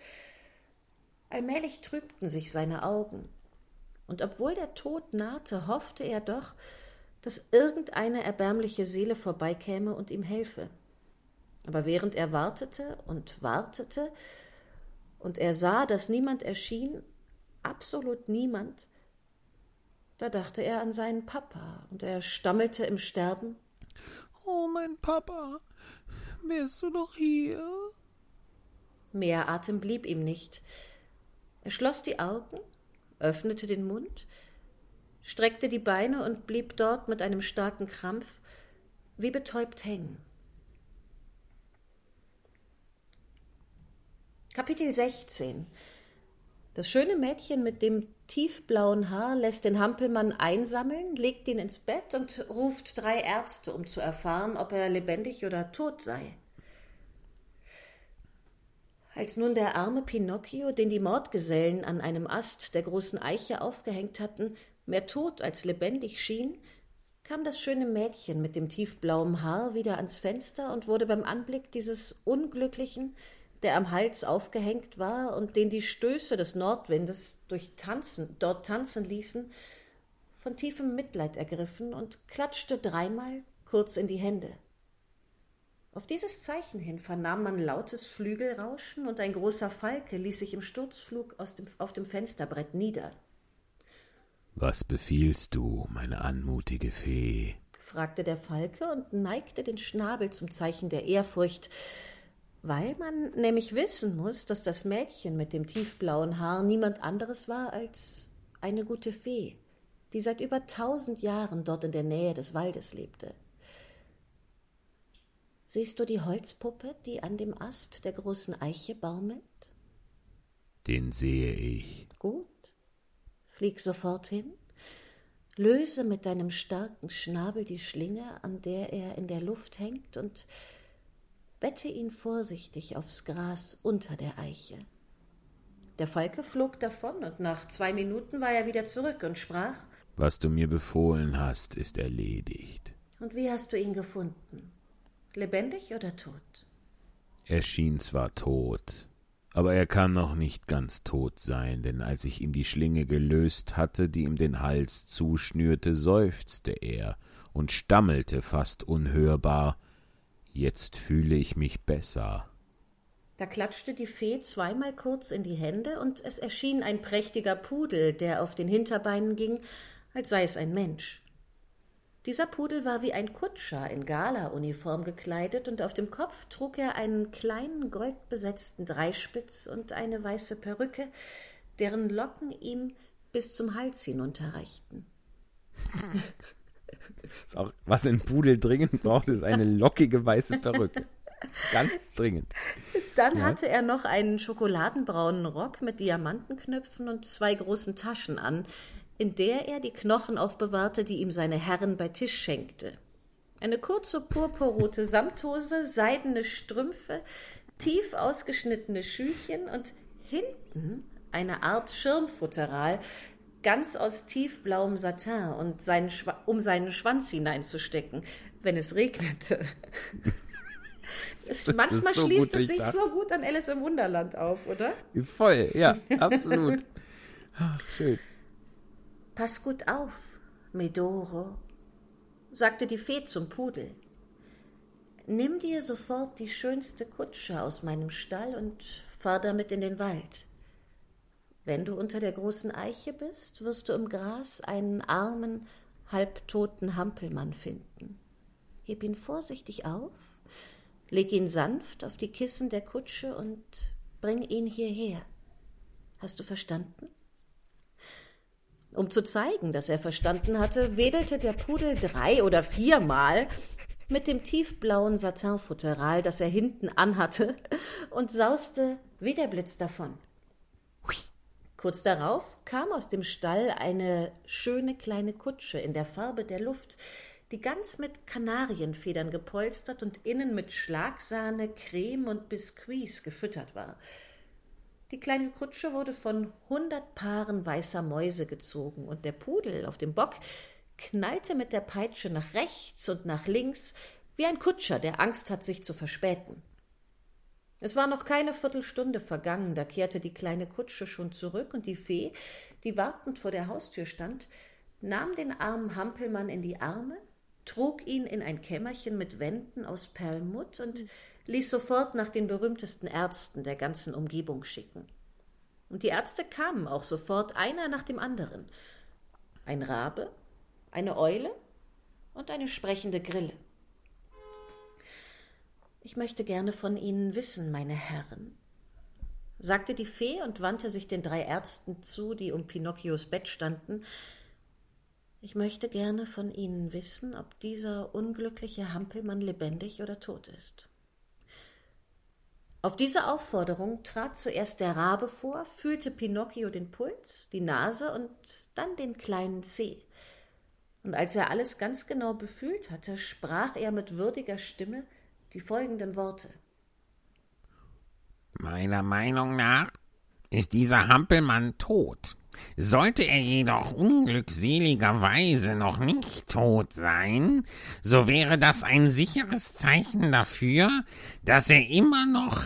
Allmählich trübten sich seine Augen, und obwohl der Tod nahte, hoffte er doch, dass irgendeine erbärmliche Seele vorbeikäme und ihm helfe. Aber während er wartete und wartete, und er sah, dass niemand erschien, absolut niemand, da dachte er an seinen Papa, und er stammelte im Sterben
Oh, mein Papa, wärst du doch hier?
Mehr Atem blieb ihm nicht. Er schloss die Augen, öffnete den Mund, streckte die Beine und blieb dort mit einem starken Krampf wie betäubt hängen. Kapitel 16 Das schöne Mädchen mit dem tiefblauen Haar lässt den Hampelmann einsammeln, legt ihn ins Bett und ruft drei Ärzte, um zu erfahren, ob er lebendig oder tot sei. Als nun der arme Pinocchio, den die Mordgesellen an einem Ast der großen Eiche aufgehängt hatten, mehr tot als lebendig schien, kam das schöne Mädchen mit dem tiefblauen Haar wieder ans Fenster und wurde beim Anblick dieses Unglücklichen, der am Hals aufgehängt war und den die Stöße des Nordwindes durch tanzen, dort tanzen ließen, von tiefem Mitleid ergriffen und klatschte dreimal kurz in die Hände. Auf dieses Zeichen hin vernahm man lautes Flügelrauschen und ein großer Falke ließ sich im Sturzflug dem, auf dem Fensterbrett nieder.
Was befiehlst du, meine anmutige Fee?
fragte der Falke und neigte den Schnabel zum Zeichen der Ehrfurcht, weil man nämlich wissen muss, dass das Mädchen mit dem tiefblauen Haar niemand anderes war als eine gute Fee, die seit über tausend Jahren dort in der Nähe des Waldes lebte. Siehst du die Holzpuppe, die an dem Ast der großen Eiche baumelt?
Den sehe ich.
Gut. Flieg sofort hin, löse mit deinem starken Schnabel die Schlinge, an der er in der Luft hängt, und bette ihn vorsichtig aufs Gras unter der Eiche. Der Falke flog davon, und nach zwei Minuten war er wieder zurück und sprach
Was du mir befohlen hast, ist erledigt.
Und wie hast du ihn gefunden? Lebendig oder tot?
Er schien zwar tot, aber er kann noch nicht ganz tot sein, denn als ich ihm die Schlinge gelöst hatte, die ihm den Hals zuschnürte, seufzte er und stammelte fast unhörbar. Jetzt fühle ich mich besser.
Da klatschte die Fee zweimal kurz in die Hände, und es erschien ein prächtiger Pudel, der auf den Hinterbeinen ging, als sei es ein Mensch. Dieser Pudel war wie ein Kutscher in Galauniform gekleidet, und auf dem Kopf trug er einen kleinen goldbesetzten Dreispitz und eine weiße Perücke, deren Locken ihm bis zum Hals hinunterreichten. [LAUGHS]
Ist auch, was ein Pudel dringend braucht, ist eine lockige weiße Perücke. Ganz dringend.
Dann
Ja.
hatte er noch einen schokoladenbraunen Rock mit Diamantenknöpfen und zwei großen Taschen an, in der er die Knochen aufbewahrte, die ihm seine Herren bei Tisch schenkte. Eine kurze purpurrote Samthose, seidene Strümpfe, tief ausgeschnittene Schüchen und hinten eine Art Schirmfutteral, ganz aus tiefblauem Satin und seinen Schwa um seinen Schwanz hineinzustecken, wenn es regnete. [LAUGHS] Es, manchmal
so
schließt
gut
es sich
durchdacht.
so gut an Alice im Wunderland auf, oder?
Voll, ja, [LAUGHS] absolut. Ach, schön.
Pass gut auf, Medoro, sagte die Fee zum Pudel. Nimm dir sofort die schönste Kutsche aus meinem Stall und fahr damit in den Wald. Wenn du unter der großen Eiche bist, wirst du im Gras einen armen, halbtoten Hampelmann finden. Heb ihn vorsichtig auf, leg ihn sanft auf die Kissen der Kutsche und bring ihn hierher. Hast du verstanden? Um zu zeigen, dass er verstanden hatte, wedelte der Pudel drei oder viermal mit dem tiefblauen Satinfutteral, das er hinten anhatte, und sauste wie der Blitz davon. Kurz darauf kam aus dem Stall eine schöne kleine Kutsche in der Farbe der Luft, die ganz mit Kanarienfedern gepolstert und innen mit Schlagsahne, Creme und Biskuits gefüttert war. Die kleine Kutsche wurde von hundert Paaren weißer Mäuse gezogen, und der Pudel auf dem Bock knallte mit der Peitsche nach rechts und nach links, wie ein Kutscher, der Angst hat, sich zu verspäten. Es war noch keine Viertelstunde vergangen, da kehrte die kleine Kutsche schon zurück, und die Fee, die wartend vor der Haustür stand, nahm den armen Hampelmann in die Arme, trug ihn in ein Kämmerchen mit Wänden aus Perlmutt und ließ sofort nach den berühmtesten Ärzten der ganzen Umgebung schicken. Und die Ärzte kamen auch sofort, einer nach dem anderen. Ein Rabe, eine Eule und eine sprechende Grille. Ich möchte gerne von Ihnen wissen, meine Herren, sagte die Fee und wandte sich den drei Ärzten zu, die um Pinocchios Bett standen. Ich möchte gerne von Ihnen wissen, ob dieser unglückliche Hampelmann lebendig oder tot ist. Auf diese Aufforderung trat zuerst der Rabe vor, fühlte Pinocchio den Puls, die Nase und dann den kleinen Zeh. Und als er alles ganz genau befühlt hatte, sprach er mit würdiger Stimme die folgenden Worte.
Meiner Meinung nach ist dieser Hampelmann tot. Sollte er jedoch unglückseligerweise noch nicht tot sein, so wäre das ein sicheres Zeichen dafür, dass er immer noch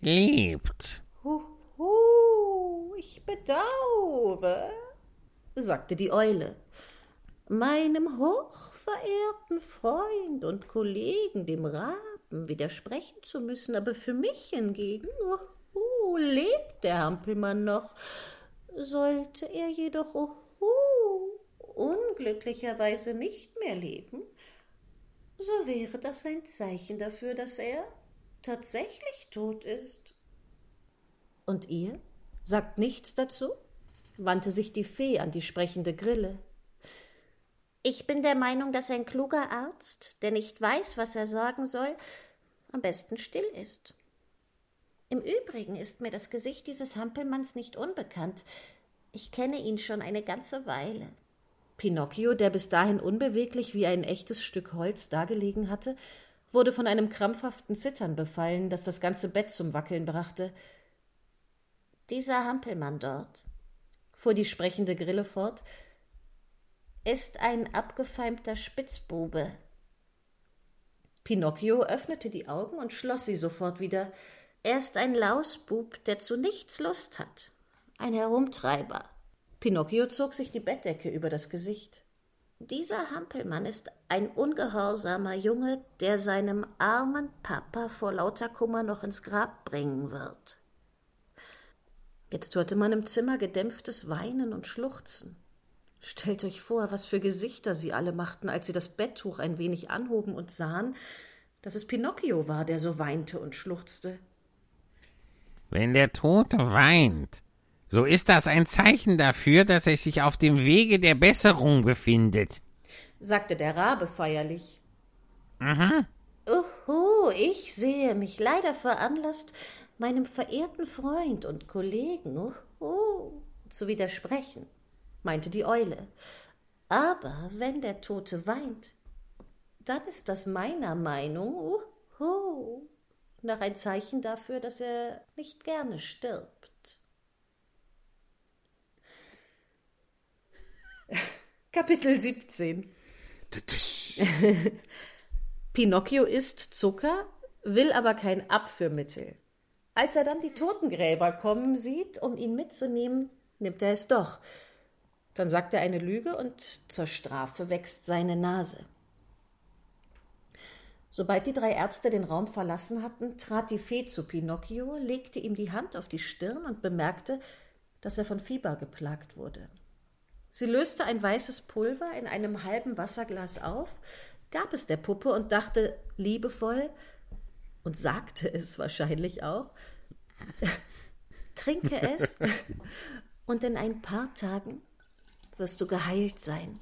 lebt.
Huhu, ich bedaure, sagte die Eule, meinem hochverehrten Freund und Kollegen, dem Raben, widersprechen zu müssen, aber für mich hingegen uhu, lebt der Hampelmann noch. Sollte er jedoch uhu, unglücklicherweise nicht mehr leben, so wäre das ein Zeichen dafür, dass er tatsächlich tot ist. Und ihr? Sagt nichts dazu? wandte sich die Fee an die sprechende Grille.
Ich bin der Meinung, dass ein kluger Arzt, der nicht weiß, was er sagen soll, am besten still ist. Im Übrigen ist mir das Gesicht dieses Hampelmanns nicht unbekannt. Ich kenne ihn schon eine ganze Weile.
Pinocchio, der bis dahin unbeweglich wie ein echtes Stück Holz dagelegen hatte, wurde von einem krampfhaften Zittern befallen, das das ganze Bett zum Wackeln brachte.
Dieser Hampelmann dort,
fuhr die sprechende Grille fort,
ist ein abgefeimter Spitzbube.
Pinocchio öffnete die Augen und schloss sie sofort wieder.
Er ist ein Lausbub, der zu nichts Lust hat. Ein Herumtreiber.
Pinocchio zog sich die Bettdecke über das Gesicht.
Dieser Hampelmann ist ein ungehorsamer Junge, der seinem armen Papa vor lauter Kummer noch ins Grab bringen wird.
Jetzt hörte man im Zimmer gedämpftes Weinen und Schluchzen. Stellt euch vor, was für Gesichter sie alle machten, als sie das Betttuch ein wenig anhoben und sahen, dass es Pinocchio war, der so weinte und schluchzte.
Wenn der Tote weint, so ist das ein Zeichen dafür, dass er sich auf dem Wege der Besserung befindet,
sagte der Rabe feierlich.
Mhm.
Uhu, ich sehe mich leider veranlasst, meinem verehrten Freund und Kollegen uhu, zu widersprechen,
meinte die Eule. Aber wenn der Tote weint, dann ist das meiner Meinung uhu, nach ein Zeichen dafür, dass er nicht gerne stirbt. [LAUGHS] Kapitel 17 [LAUGHS] Pinocchio isst Zucker, will aber kein Abführmittel. Als er dann die Totengräber kommen sieht, um ihn mitzunehmen, nimmt er es doch. Dann sagt er eine Lüge und zur Strafe wächst seine Nase. Sobald die drei Ärzte den Raum verlassen hatten, trat die Fee zu Pinocchio, legte ihm die Hand auf die Stirn und bemerkte, dass er von Fieber geplagt wurde. Sie löste ein weißes Pulver in einem halben Wasserglas auf, gab es der Puppe und dachte liebevoll und sagte es wahrscheinlich auch, [LAUGHS] trinke es und in ein paar Tagen wirst du geheilt sein.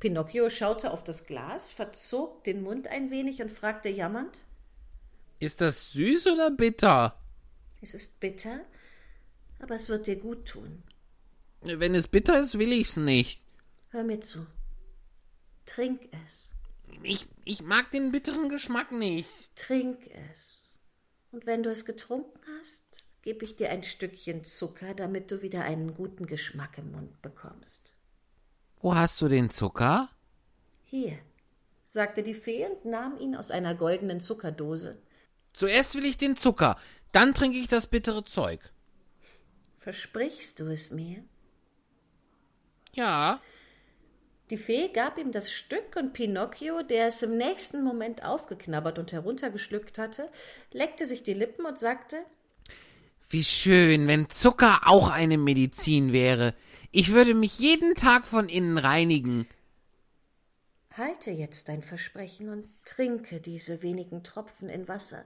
Pinocchio schaute auf das Glas, verzog den Mund ein wenig und fragte jammernd
Ist das süß oder bitter?
Es ist bitter, aber es wird dir gut tun.
Wenn es bitter ist, will ich's nicht.
Hör mir zu. Trink es.
Ich, ich mag den bitteren Geschmack nicht.
Trink es. Und wenn du es getrunken hast, gebe ich dir ein Stückchen Zucker, damit du wieder einen guten Geschmack im Mund bekommst.
Wo hast du den Zucker?
Hier, sagte die Fee und nahm ihn aus einer goldenen Zuckerdose.
Zuerst will ich den Zucker, dann trinke ich das bittere Zeug.
Versprichst du es mir?
Ja.
Die Fee gab ihm das Stück und Pinocchio, der es im nächsten Moment aufgeknabbert und heruntergeschluckt hatte, leckte sich die Lippen und sagte
Wie schön, wenn Zucker auch eine Medizin wäre. Ich würde mich jeden Tag von innen reinigen.
Halte jetzt dein Versprechen und trinke diese wenigen Tropfen in Wasser.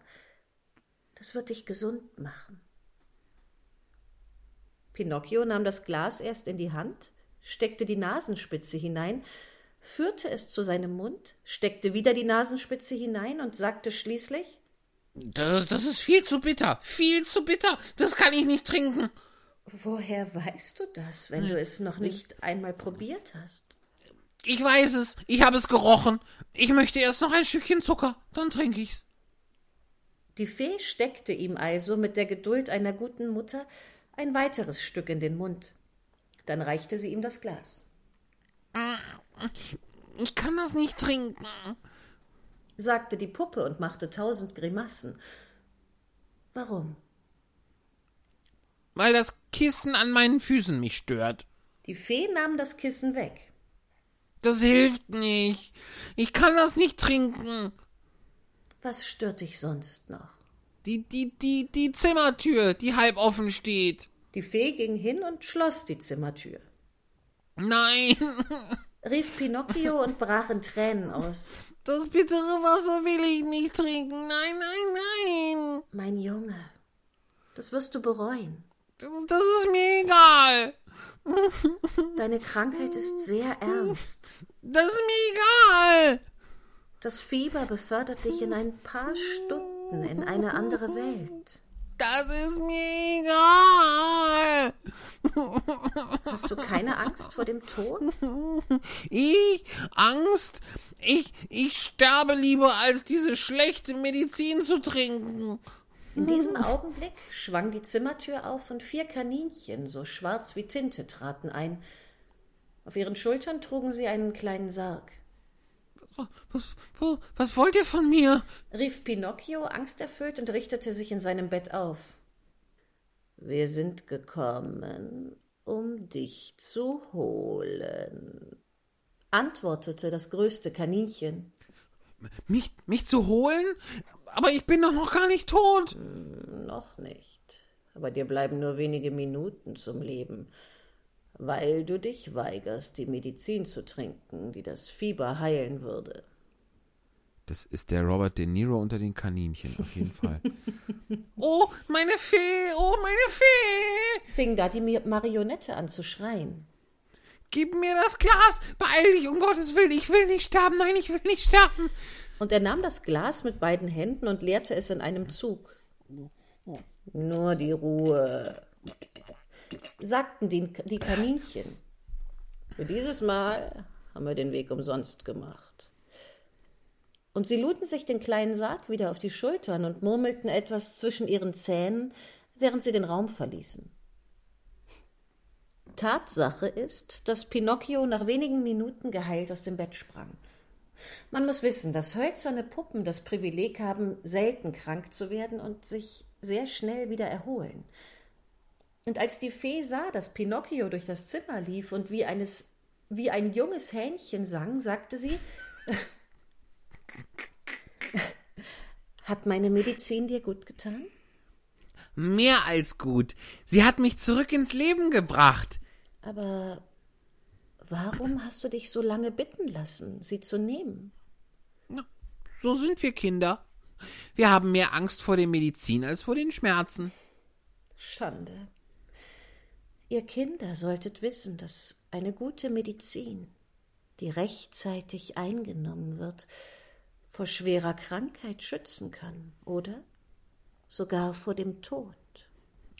Das wird dich gesund machen. Pinocchio nahm das Glas erst in die Hand, steckte die Nasenspitze hinein, führte es zu seinem Mund, steckte wieder die Nasenspitze hinein und sagte schließlich
Das, das ist viel zu bitter, viel zu bitter. Das kann ich nicht trinken.
Woher weißt du das, wenn du es noch nicht einmal probiert hast?
Ich weiß es, ich habe es gerochen. Ich möchte erst noch ein Stückchen Zucker, dann trinke ich's.
Die Fee steckte ihm also mit der Geduld einer guten Mutter ein weiteres Stück in den Mund. Dann reichte sie ihm das Glas.
Ich kann das nicht trinken,
sagte die Puppe und machte tausend Grimassen. Warum?
weil das Kissen an meinen Füßen mich stört.
Die Fee nahm das Kissen weg.
Das hilft nicht. Ich kann das nicht trinken.
Was stört dich sonst noch?
Die, die, die, die Zimmertür, die halb offen steht.
Die Fee ging hin und schloss die Zimmertür.
Nein, [LAUGHS]
rief Pinocchio und brach in Tränen aus.
das bittere Wasser will ich nicht trinken. Nein, nein, nein.
Mein Junge, das wirst du bereuen.
Das, das ist mir egal.
Deine Krankheit ist sehr ernst.
Das ist mir egal.
Das Fieber befördert dich in ein paar Stunden in eine andere Welt.
Das ist mir egal. [LAUGHS]
Hast du keine Angst vor dem Tod?
Ich? Angst? Ich, ich sterbe lieber, als diese schlechte Medizin zu trinken.
In diesem Augenblick schwang die Zimmertür auf und vier Kaninchen, so schwarz wie Tinte, traten ein. Auf ihren Schultern trugen sie einen kleinen Sarg.
Was, was, was wollt ihr von mir?
rief Pinocchio angsterfüllt und richtete sich in seinem Bett auf. Wir sind gekommen, um dich zu holen, antwortete das größte Kaninchen.
Mich, mich zu holen? Aber ich bin doch noch gar nicht tot.
Noch nicht. Aber dir bleiben nur wenige Minuten zum Leben, weil du dich weigerst, die Medizin zu trinken, die das Fieber heilen würde.
Das ist der Robert De Niro unter den Kaninchen, auf jeden Fall. [LAUGHS] oh, meine Fee, oh, meine Fee!
Fing da die Marionette an zu schreien.
Gib mir das Glas! Beeil dich, um Gottes Willen, ich will nicht sterben, nein, ich will nicht sterben!
Und er nahm das Glas mit beiden Händen und leerte es in einem Zug. Nur die Ruhe, sagten die, die Kaninchen. Für dieses Mal haben wir den Weg umsonst gemacht. Und sie luden sich den kleinen Sarg wieder auf die Schultern und murmelten etwas zwischen ihren Zähnen, während sie den Raum verließen. Tatsache ist, dass Pinocchio nach wenigen Minuten geheilt aus dem Bett sprang. Man muss wissen, dass hölzerne Puppen das Privileg haben, selten krank zu werden und sich sehr schnell wieder erholen. Und als die Fee sah, dass Pinocchio durch das Zimmer lief und wie, eines, wie ein junges Hähnchen sang, sagte sie, hat meine Medizin dir gut getan?
Mehr als gut. Sie hat mich zurück ins Leben gebracht.
Aber warum hast du dich so lange bitten lassen, sie zu nehmen?
Na, so sind wir Kinder. Wir haben mehr Angst vor der Medizin als vor den Schmerzen.
Schande. Ihr Kinder solltet wissen, dass eine gute Medizin, die rechtzeitig eingenommen wird, vor schwerer Krankheit schützen kann, oder? sogar vor dem Tod.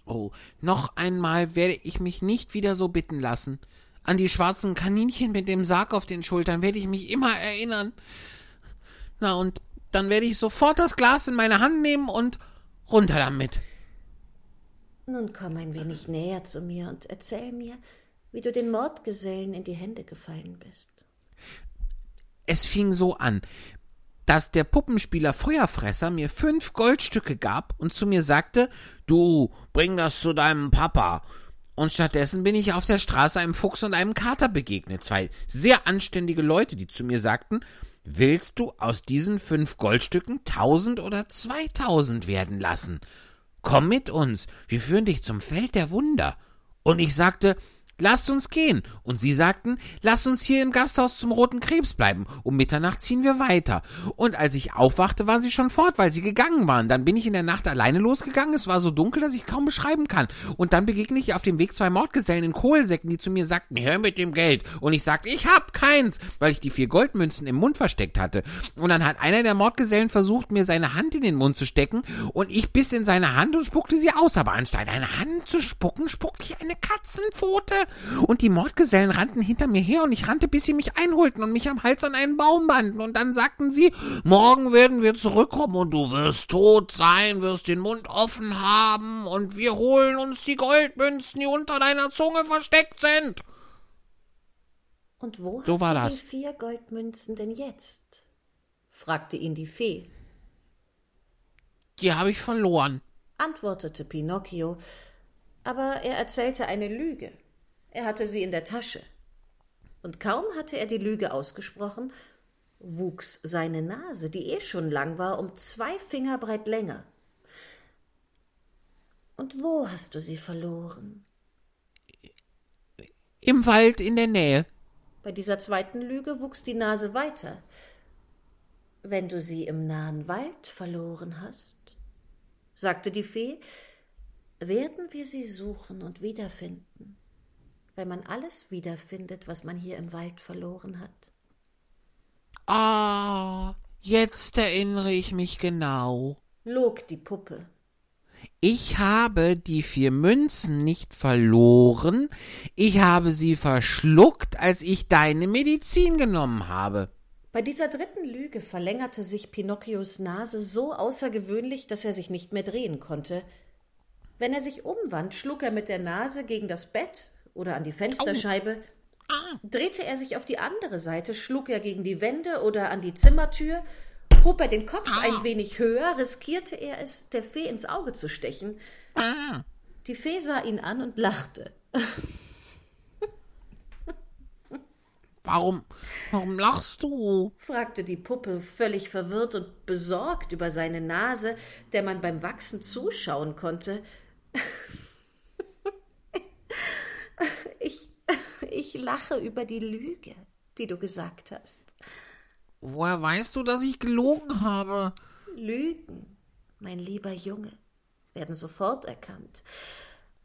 Oh, noch einmal werde ich mich nicht wieder so bitten lassen. An die schwarzen Kaninchen mit dem Sarg auf den Schultern werde ich mich immer erinnern. Na, und dann werde ich sofort das Glas in meine Hand nehmen und runter damit.
Nun komm ein wenig näher zu mir und erzähl mir, wie du den Mordgesellen in die Hände gefallen bist.
Es fing so an dass der Puppenspieler Feuerfresser mir fünf Goldstücke gab und zu mir sagte, du, bring das zu deinem Papa. Und stattdessen bin ich auf der Straße einem Fuchs und einem Kater begegnet. Zwei sehr anständige Leute, die zu mir sagten, willst du aus diesen fünf Goldstücken tausend oder zweitausend werden lassen? Komm mit uns, wir führen dich zum Feld der Wunder. Und ich sagte, Lasst uns gehen. Und sie sagten, lasst uns hier im Gasthaus zum Roten Krebs bleiben. Um Mitternacht ziehen wir weiter. Und als ich aufwachte, waren sie schon fort, weil sie gegangen waren. Dann bin ich in der Nacht alleine losgegangen. Es war so dunkel, dass ich kaum beschreiben kann. Und dann begegne ich auf dem Weg zwei Mordgesellen in Kohlsäcken, die zu mir sagten, hör mit dem Geld. Und ich sagte, ich hab keins, weil ich die vier Goldmünzen im Mund versteckt hatte. Und dann hat einer der Mordgesellen versucht, mir seine Hand in den Mund zu stecken. Und ich biss in seine Hand und spuckte sie aus. Aber anstatt eine Hand zu spucken, spuckte ich eine Katzenpfote. Und die Mordgesellen rannten hinter mir her und ich rannte, bis sie mich einholten und mich am Hals an einen Baum banden. Und dann sagten sie, morgen werden wir zurückkommen und du wirst tot sein, wirst den Mund offen haben und wir holen uns die Goldmünzen, die unter deiner Zunge versteckt sind.
Und wo
so
hast
war
du
das.
die vier Goldmünzen denn jetzt? fragte ihn die Fee.
Die habe ich verloren,
antwortete Pinocchio, aber er erzählte eine Lüge. Er hatte sie in der Tasche. Und kaum hatte er die Lüge ausgesprochen, wuchs seine Nase, die eh schon lang war, um zwei Finger breit länger. Und wo hast du sie verloren?
Im Wald in der Nähe.
Bei dieser zweiten Lüge wuchs die Nase weiter. Wenn du sie im nahen Wald verloren hast, sagte die Fee, werden wir sie suchen und wiederfinden weil man alles wiederfindet, was man hier im Wald verloren hat.
Ah, jetzt erinnere ich mich genau,
log die Puppe.
Ich habe die vier Münzen nicht verloren, ich habe sie verschluckt, als ich deine Medizin genommen habe.
Bei dieser dritten Lüge verlängerte sich Pinocchios Nase so außergewöhnlich, dass er sich nicht mehr drehen konnte. Wenn er sich umwand, schlug er mit der Nase gegen das Bett oder an die Fensterscheibe.
Ah.
Drehte er sich auf die andere Seite, schlug er gegen die Wände oder an die Zimmertür, hob er den Kopf
Ah.
ein wenig höher, riskierte er es, der Fee ins Auge zu stechen.
Ah.
Die Fee sah ihn an und lachte.
Warum, warum lachst du?
fragte die Puppe, völlig verwirrt und besorgt über seine Nase, der man beim Wachsen zuschauen konnte. Ich, lache über die Lüge, die du gesagt hast.
Woher weißt du, dass ich gelogen habe?
Lügen, mein lieber Junge, werden sofort erkannt,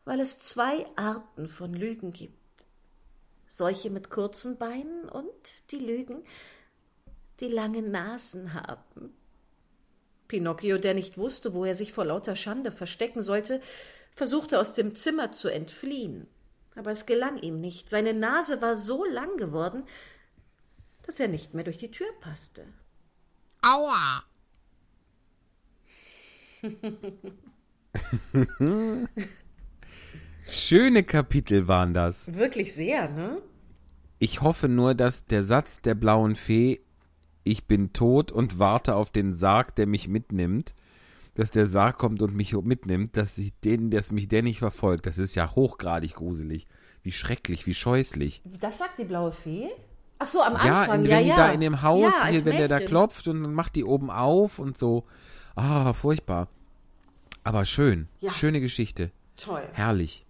weil es zwei Arten von Lügen gibt. Solche mit kurzen Beinen und die Lügen, die lange Nasen haben. Pinocchio, der nicht wusste, wo er sich vor lauter Schande verstecken sollte, versuchte aus dem Zimmer zu entfliehen. Aber es gelang ihm nicht. Seine Nase war so lang geworden, dass er nicht mehr durch die Tür passte.
Aua! [LAUGHS] Schöne Kapitel waren das.
Wirklich sehr, ne?
Ich hoffe nur, dass der Satz der blauen Fee, ich bin tot und warte auf den Sarg, der mich mitnimmt, dass der Sarg kommt und mich mitnimmt, dass ich den, dass mich der nicht verfolgt. Das ist ja hochgradig gruselig. Wie schrecklich, wie scheußlich.
Das sagt die blaue Fee? Ach so, am
Ja,
Anfang,
in,
ja,
wenn
ja.
die da in dem Haus,
ja,
hier, wenn der da
Mädchen.
klopft und dann macht die oben auf und so. Ah, furchtbar. Aber schön.
Ja.
Schöne Geschichte.
Toll.
Herrlich.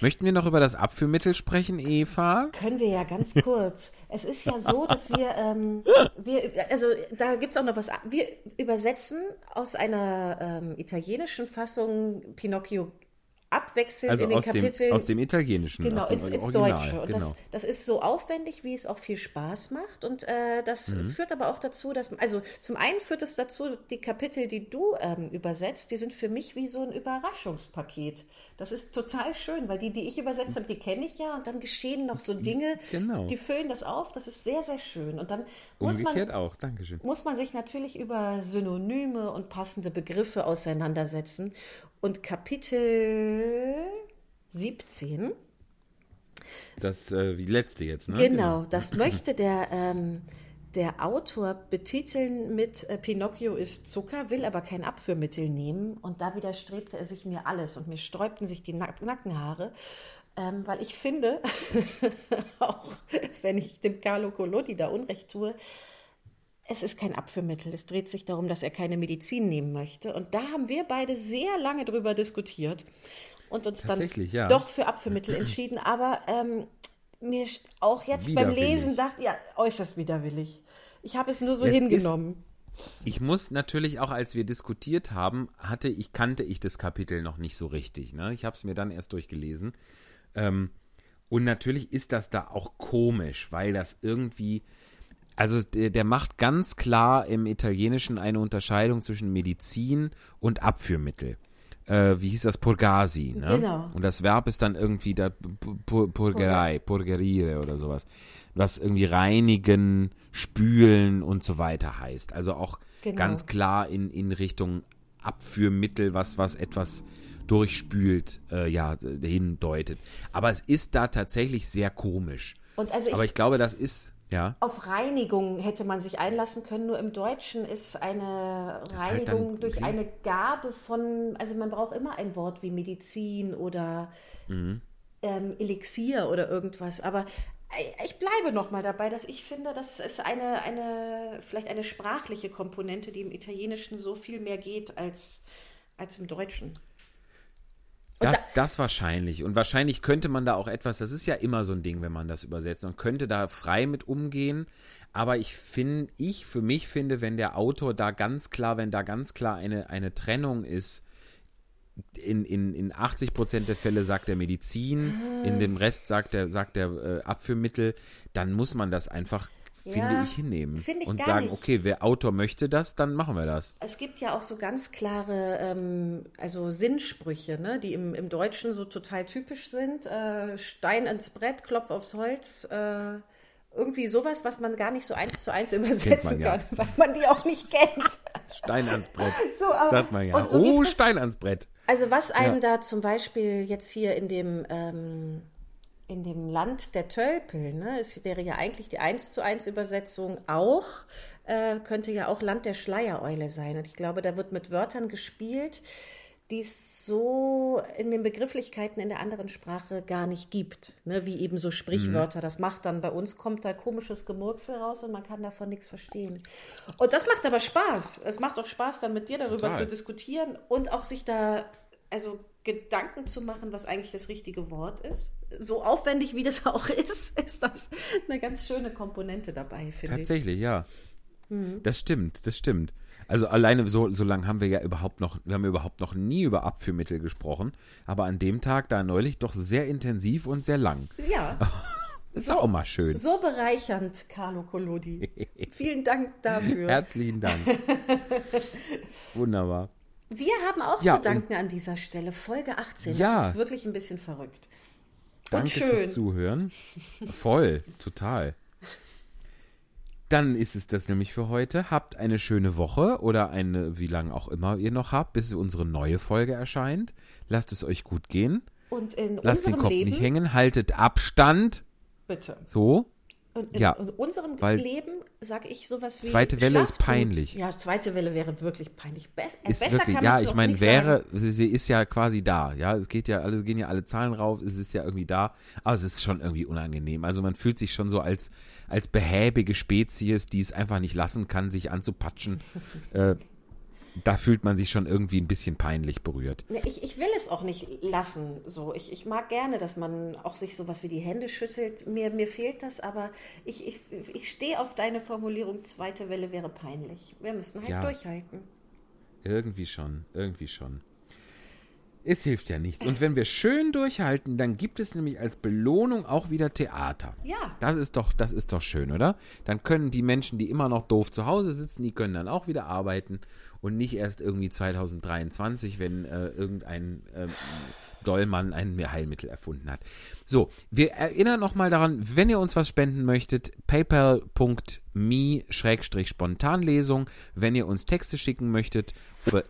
Möchten wir noch über das Abführmittel sprechen, Eva?
Können wir ja ganz kurz. es ist ja so, dass wir, ähm, wir also da gibt es auch noch was. Wir übersetzen aus einer ähm, italienischen Fassung Pinocchio abwechselnd
Also
in den
aus dem,
Kapiteln.
aus dem Italienischen.
Genau,
dem
ins, ins
Original,
Deutsche. Und
genau.
das, das ist so aufwendig, wie es auch viel Spaß macht. Und äh, das
Mhm.
führt aber auch dazu, dass, also zum einen führt es dazu, die Kapitel, die du ähm, übersetzt, die sind für mich wie so ein Überraschungspaket. Das ist total schön, weil die, die ich übersetzt habe, die kenne ich ja. Und dann geschehen noch so Dinge,
Genau.
die füllen das auf. Das ist sehr, sehr schön. Und dann muss man
Umgekehrt auch. Dankeschön.
muss man sich natürlich über Synonyme und passende Begriffe auseinandersetzen. Und Kapitel 17
Das, äh, wie letzte jetzt, ne?
Genau, das möchte der, ähm, der Autor betiteln mit äh, Pinocchio ist Zucker, will aber kein Abführmittel nehmen. Und da widerstrebte er sich mir alles und mir sträubten sich die Nack Nackenhaare. Ähm, weil ich finde, [LAUGHS] auch wenn ich dem Carlo Collodi da Unrecht tue, es ist kein Abführmittel. Es dreht sich darum, dass er keine Medizin nehmen möchte. Und da haben wir beide sehr lange drüber diskutiert und uns dann
ja.
doch für Abführmittel entschieden. Aber ähm, mir auch jetzt beim. Lesen dachte ja, äußerst widerwillig. Ich habe es nur so
Es ist-
hingenommen.
Ich muss natürlich auch, als wir diskutiert haben, hatte ich kannte ich das Kapitel noch nicht so richtig. Ne? Ich habe es mir dann erst durchgelesen. Ähm, und natürlich ist das da auch komisch, weil das irgendwie, also der, der macht ganz klar im Italienischen eine Unterscheidung zwischen Medizin und Abführmittel. Äh, wie hieß das? Purgasi. Ne?
Genau.
Und das Verb ist dann irgendwie da Pur- Purgerei, Purgerire oder sowas. Was irgendwie reinigen, spülen und so weiter heißt. Also auch
Genau.
ganz klar in, in Richtung Abführmittel, was, was etwas durchspült, äh, ja, hindeutet. Aber es ist da tatsächlich sehr komisch.
Also ich,
Aber ich glaube, das ist, ja.
auf Reinigung hätte man sich einlassen können. Nur im Deutschen ist eine
halt
Reinigung durch
okay.
eine Gabe von, also man braucht immer ein Wort wie Medizin oder
Mhm.
ähm, Elixier oder irgendwas. Aber ich bleibe noch mal dabei, dass ich finde, das ist eine, eine, vielleicht eine sprachliche Komponente, die im Italienischen so viel mehr geht als, als im Deutschen.
Das, das wahrscheinlich. Und wahrscheinlich könnte man da auch etwas, das ist ja immer so ein Ding, wenn man das übersetzt, und könnte da frei mit umgehen. Aber ich finde, ich für mich finde, wenn der Autor da ganz klar, wenn da ganz klar eine, eine Trennung ist, in, in, in 80 Prozent der Fälle sagt er Medizin, in dem Rest sagt er, sagt er äh, Abführmittel, dann muss man das einfach, finde
Ja,
ich, hinnehmen.
finde ich
und sagen,
nicht.
okay, wer Autor möchte das, dann machen wir das.
Es gibt ja auch so ganz klare ähm, also Sinnsprüche, ne, die im, im Deutschen so total typisch sind. Äh, Stein ins Brett, Klopf aufs Holz. Äh, irgendwie sowas, was man gar nicht so eins zu eins [LAUGHS] übersetzen
ja.
kann, weil man die auch nicht kennt. [LAUGHS]
Stein ans Brett. [LAUGHS]
So, aber-
sagt man ja.
so
oh, Stein ans Brett.
Also was einem
Ja.
da zum Beispiel jetzt hier in dem, ähm, in dem Land der Tölpel, ne, es wäre ja eigentlich die 1 zu 1 Übersetzung auch, äh, könnte ja auch Land der Schleiereule sein. Und ich glaube, da wird mit Wörtern gespielt, die es so in den Begrifflichkeiten in der anderen Sprache gar nicht gibt. Ne, wie eben so Sprichwörter. Das macht dann, bei uns kommt da komisches Gemurksel raus und man kann davon nichts verstehen. Und das macht aber Spaß. Es macht auch Spaß, dann mit dir darüber
Total.
zu diskutieren und auch sich da, also Gedanken zu machen, was eigentlich das richtige Wort ist. So aufwendig wie das [LAUGHS] auch ist, ist das eine ganz schöne Komponente dabei, finde ich.
Tatsächlich, ja.
Mhm.
Das stimmt, das stimmt. Also alleine so, so lange haben wir ja überhaupt noch, wir haben überhaupt noch nie über Abführmittel gesprochen, aber an dem Tag da neulich doch sehr intensiv und sehr lang.
Ja, [LAUGHS]
Ist
So-
auch mal schön.
so bereichernd, Carlo Collodi. [LAUGHS] Vielen Dank dafür.
Herzlichen Dank. Wunderbar.
Wir haben auch
Ja,
zu danken an dieser Stelle. Folge 18.
Ja.
Das ist wirklich ein bisschen verrückt.
Danke
schön.
fürs Zuhören. Voll, total. Dann ist es das nämlich für heute. Habt eine schöne Woche oder eine, wie lange auch immer ihr noch habt, bis unsere neue Folge erscheint. Lasst es euch gut gehen.
Und in
Lasst den Kopf
Leben,
nicht hängen, haltet Abstand.
bitte.
So.
Und in,
Ja,
unserem Leben sage ich sowas wie
zweite Welle ist peinlich.
Ja, zweite Welle wäre wirklich peinlich. Bess, äh,
Ist
besser
wirklich,
kann
ja, ich meine, wäre,
sagen.
sie, ist ja quasi da, ja, es geht ja, alle gehen ja alle Zahlen rauf, es ist ja irgendwie da, aber es ist schon irgendwie unangenehm. Also man fühlt sich schon so als, als behäbige Spezies, die es einfach nicht lassen kann, sich anzupatschen. [LAUGHS] äh, da fühlt man sich schon irgendwie ein bisschen peinlich berührt.
Ich, ich will es auch nicht lassen. So. Ich, ich mag gerne, dass man auch sich sowas wie die Hände schüttelt. Mir, mir fehlt das, aber ich, ich, ich stehe auf deine Formulierung, zweite Welle wäre peinlich. Wir müssen halt
Ja.
durchhalten.
Irgendwie schon, irgendwie schon. Es hilft ja nichts. Und wenn wir schön durchhalten, dann gibt es nämlich als Belohnung auch wieder Theater.
Ja.
Das ist doch, das ist doch schön, oder? Dann können die Menschen, die immer noch doof zu Hause sitzen, die können dann auch wieder arbeiten und nicht erst irgendwie 2023, wenn äh, irgendein ähm, Dollmann ein Heilmittel erfunden hat. So, wir erinnern nochmal daran, wenn ihr uns was spenden möchtet, paypal.me-spontanlesung, wenn ihr uns Texte schicken möchtet,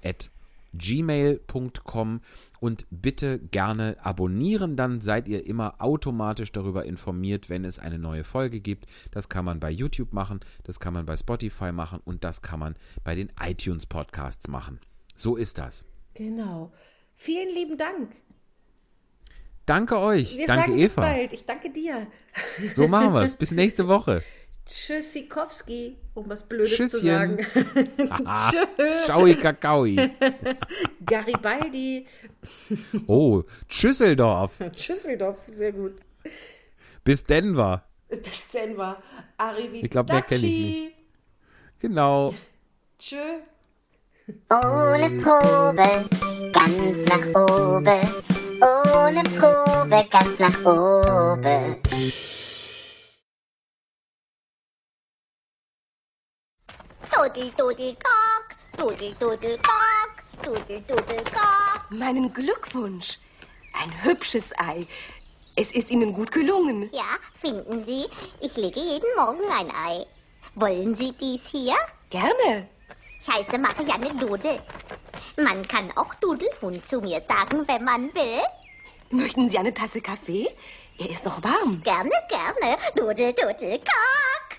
at gmail.com und bitte gerne abonnieren, dann seid ihr immer automatisch darüber informiert, wenn es eine neue Folge gibt. Das kann man bei YouTube machen, das kann man bei Spotify machen und das kann man bei den iTunes Podcasts machen. So ist das.
Genau. Vielen lieben Dank.
Danke euch.
Wir
danke
sagen bis
Eva.
bald. Ich danke dir.
So machen wir es. Bis nächste Woche. [LAUGHS]
Tschüssikowski, um was Blödes zu
Tschüsschen.
sagen.
Ah, [LAUGHS]
Tschö.
Schaui Kakaoi. [LAUGHS]
Garibaldi.
Oh, Schüsseldorf.
Schüsseldorf, sehr gut.
Bis Denver.
Bis Denver. Arrivederci.
Ich glaub, mehr kenn ich nicht. Genau.
Tschö.
Ohne Probe, ganz nach oben. Ohne Probe, ganz nach oben.
Dudel, dudel, kok, dudel, dudel, kok, dudel, dudel, kok.
Meinen Glückwunsch. Ein hübsches Ei. Es ist Ihnen gut gelungen.
Ja, finden Sie, ich lege jeden Morgen ein Ei. Wollen Sie dies hier?
Gerne.
Ich heiße Marianne Dudel. Man kann auch Dudelhund zu mir sagen, wenn man will.
Möchten Sie eine Tasse Kaffee? Er ist noch warm.
Gerne, gerne. Dudel, dudel, kok.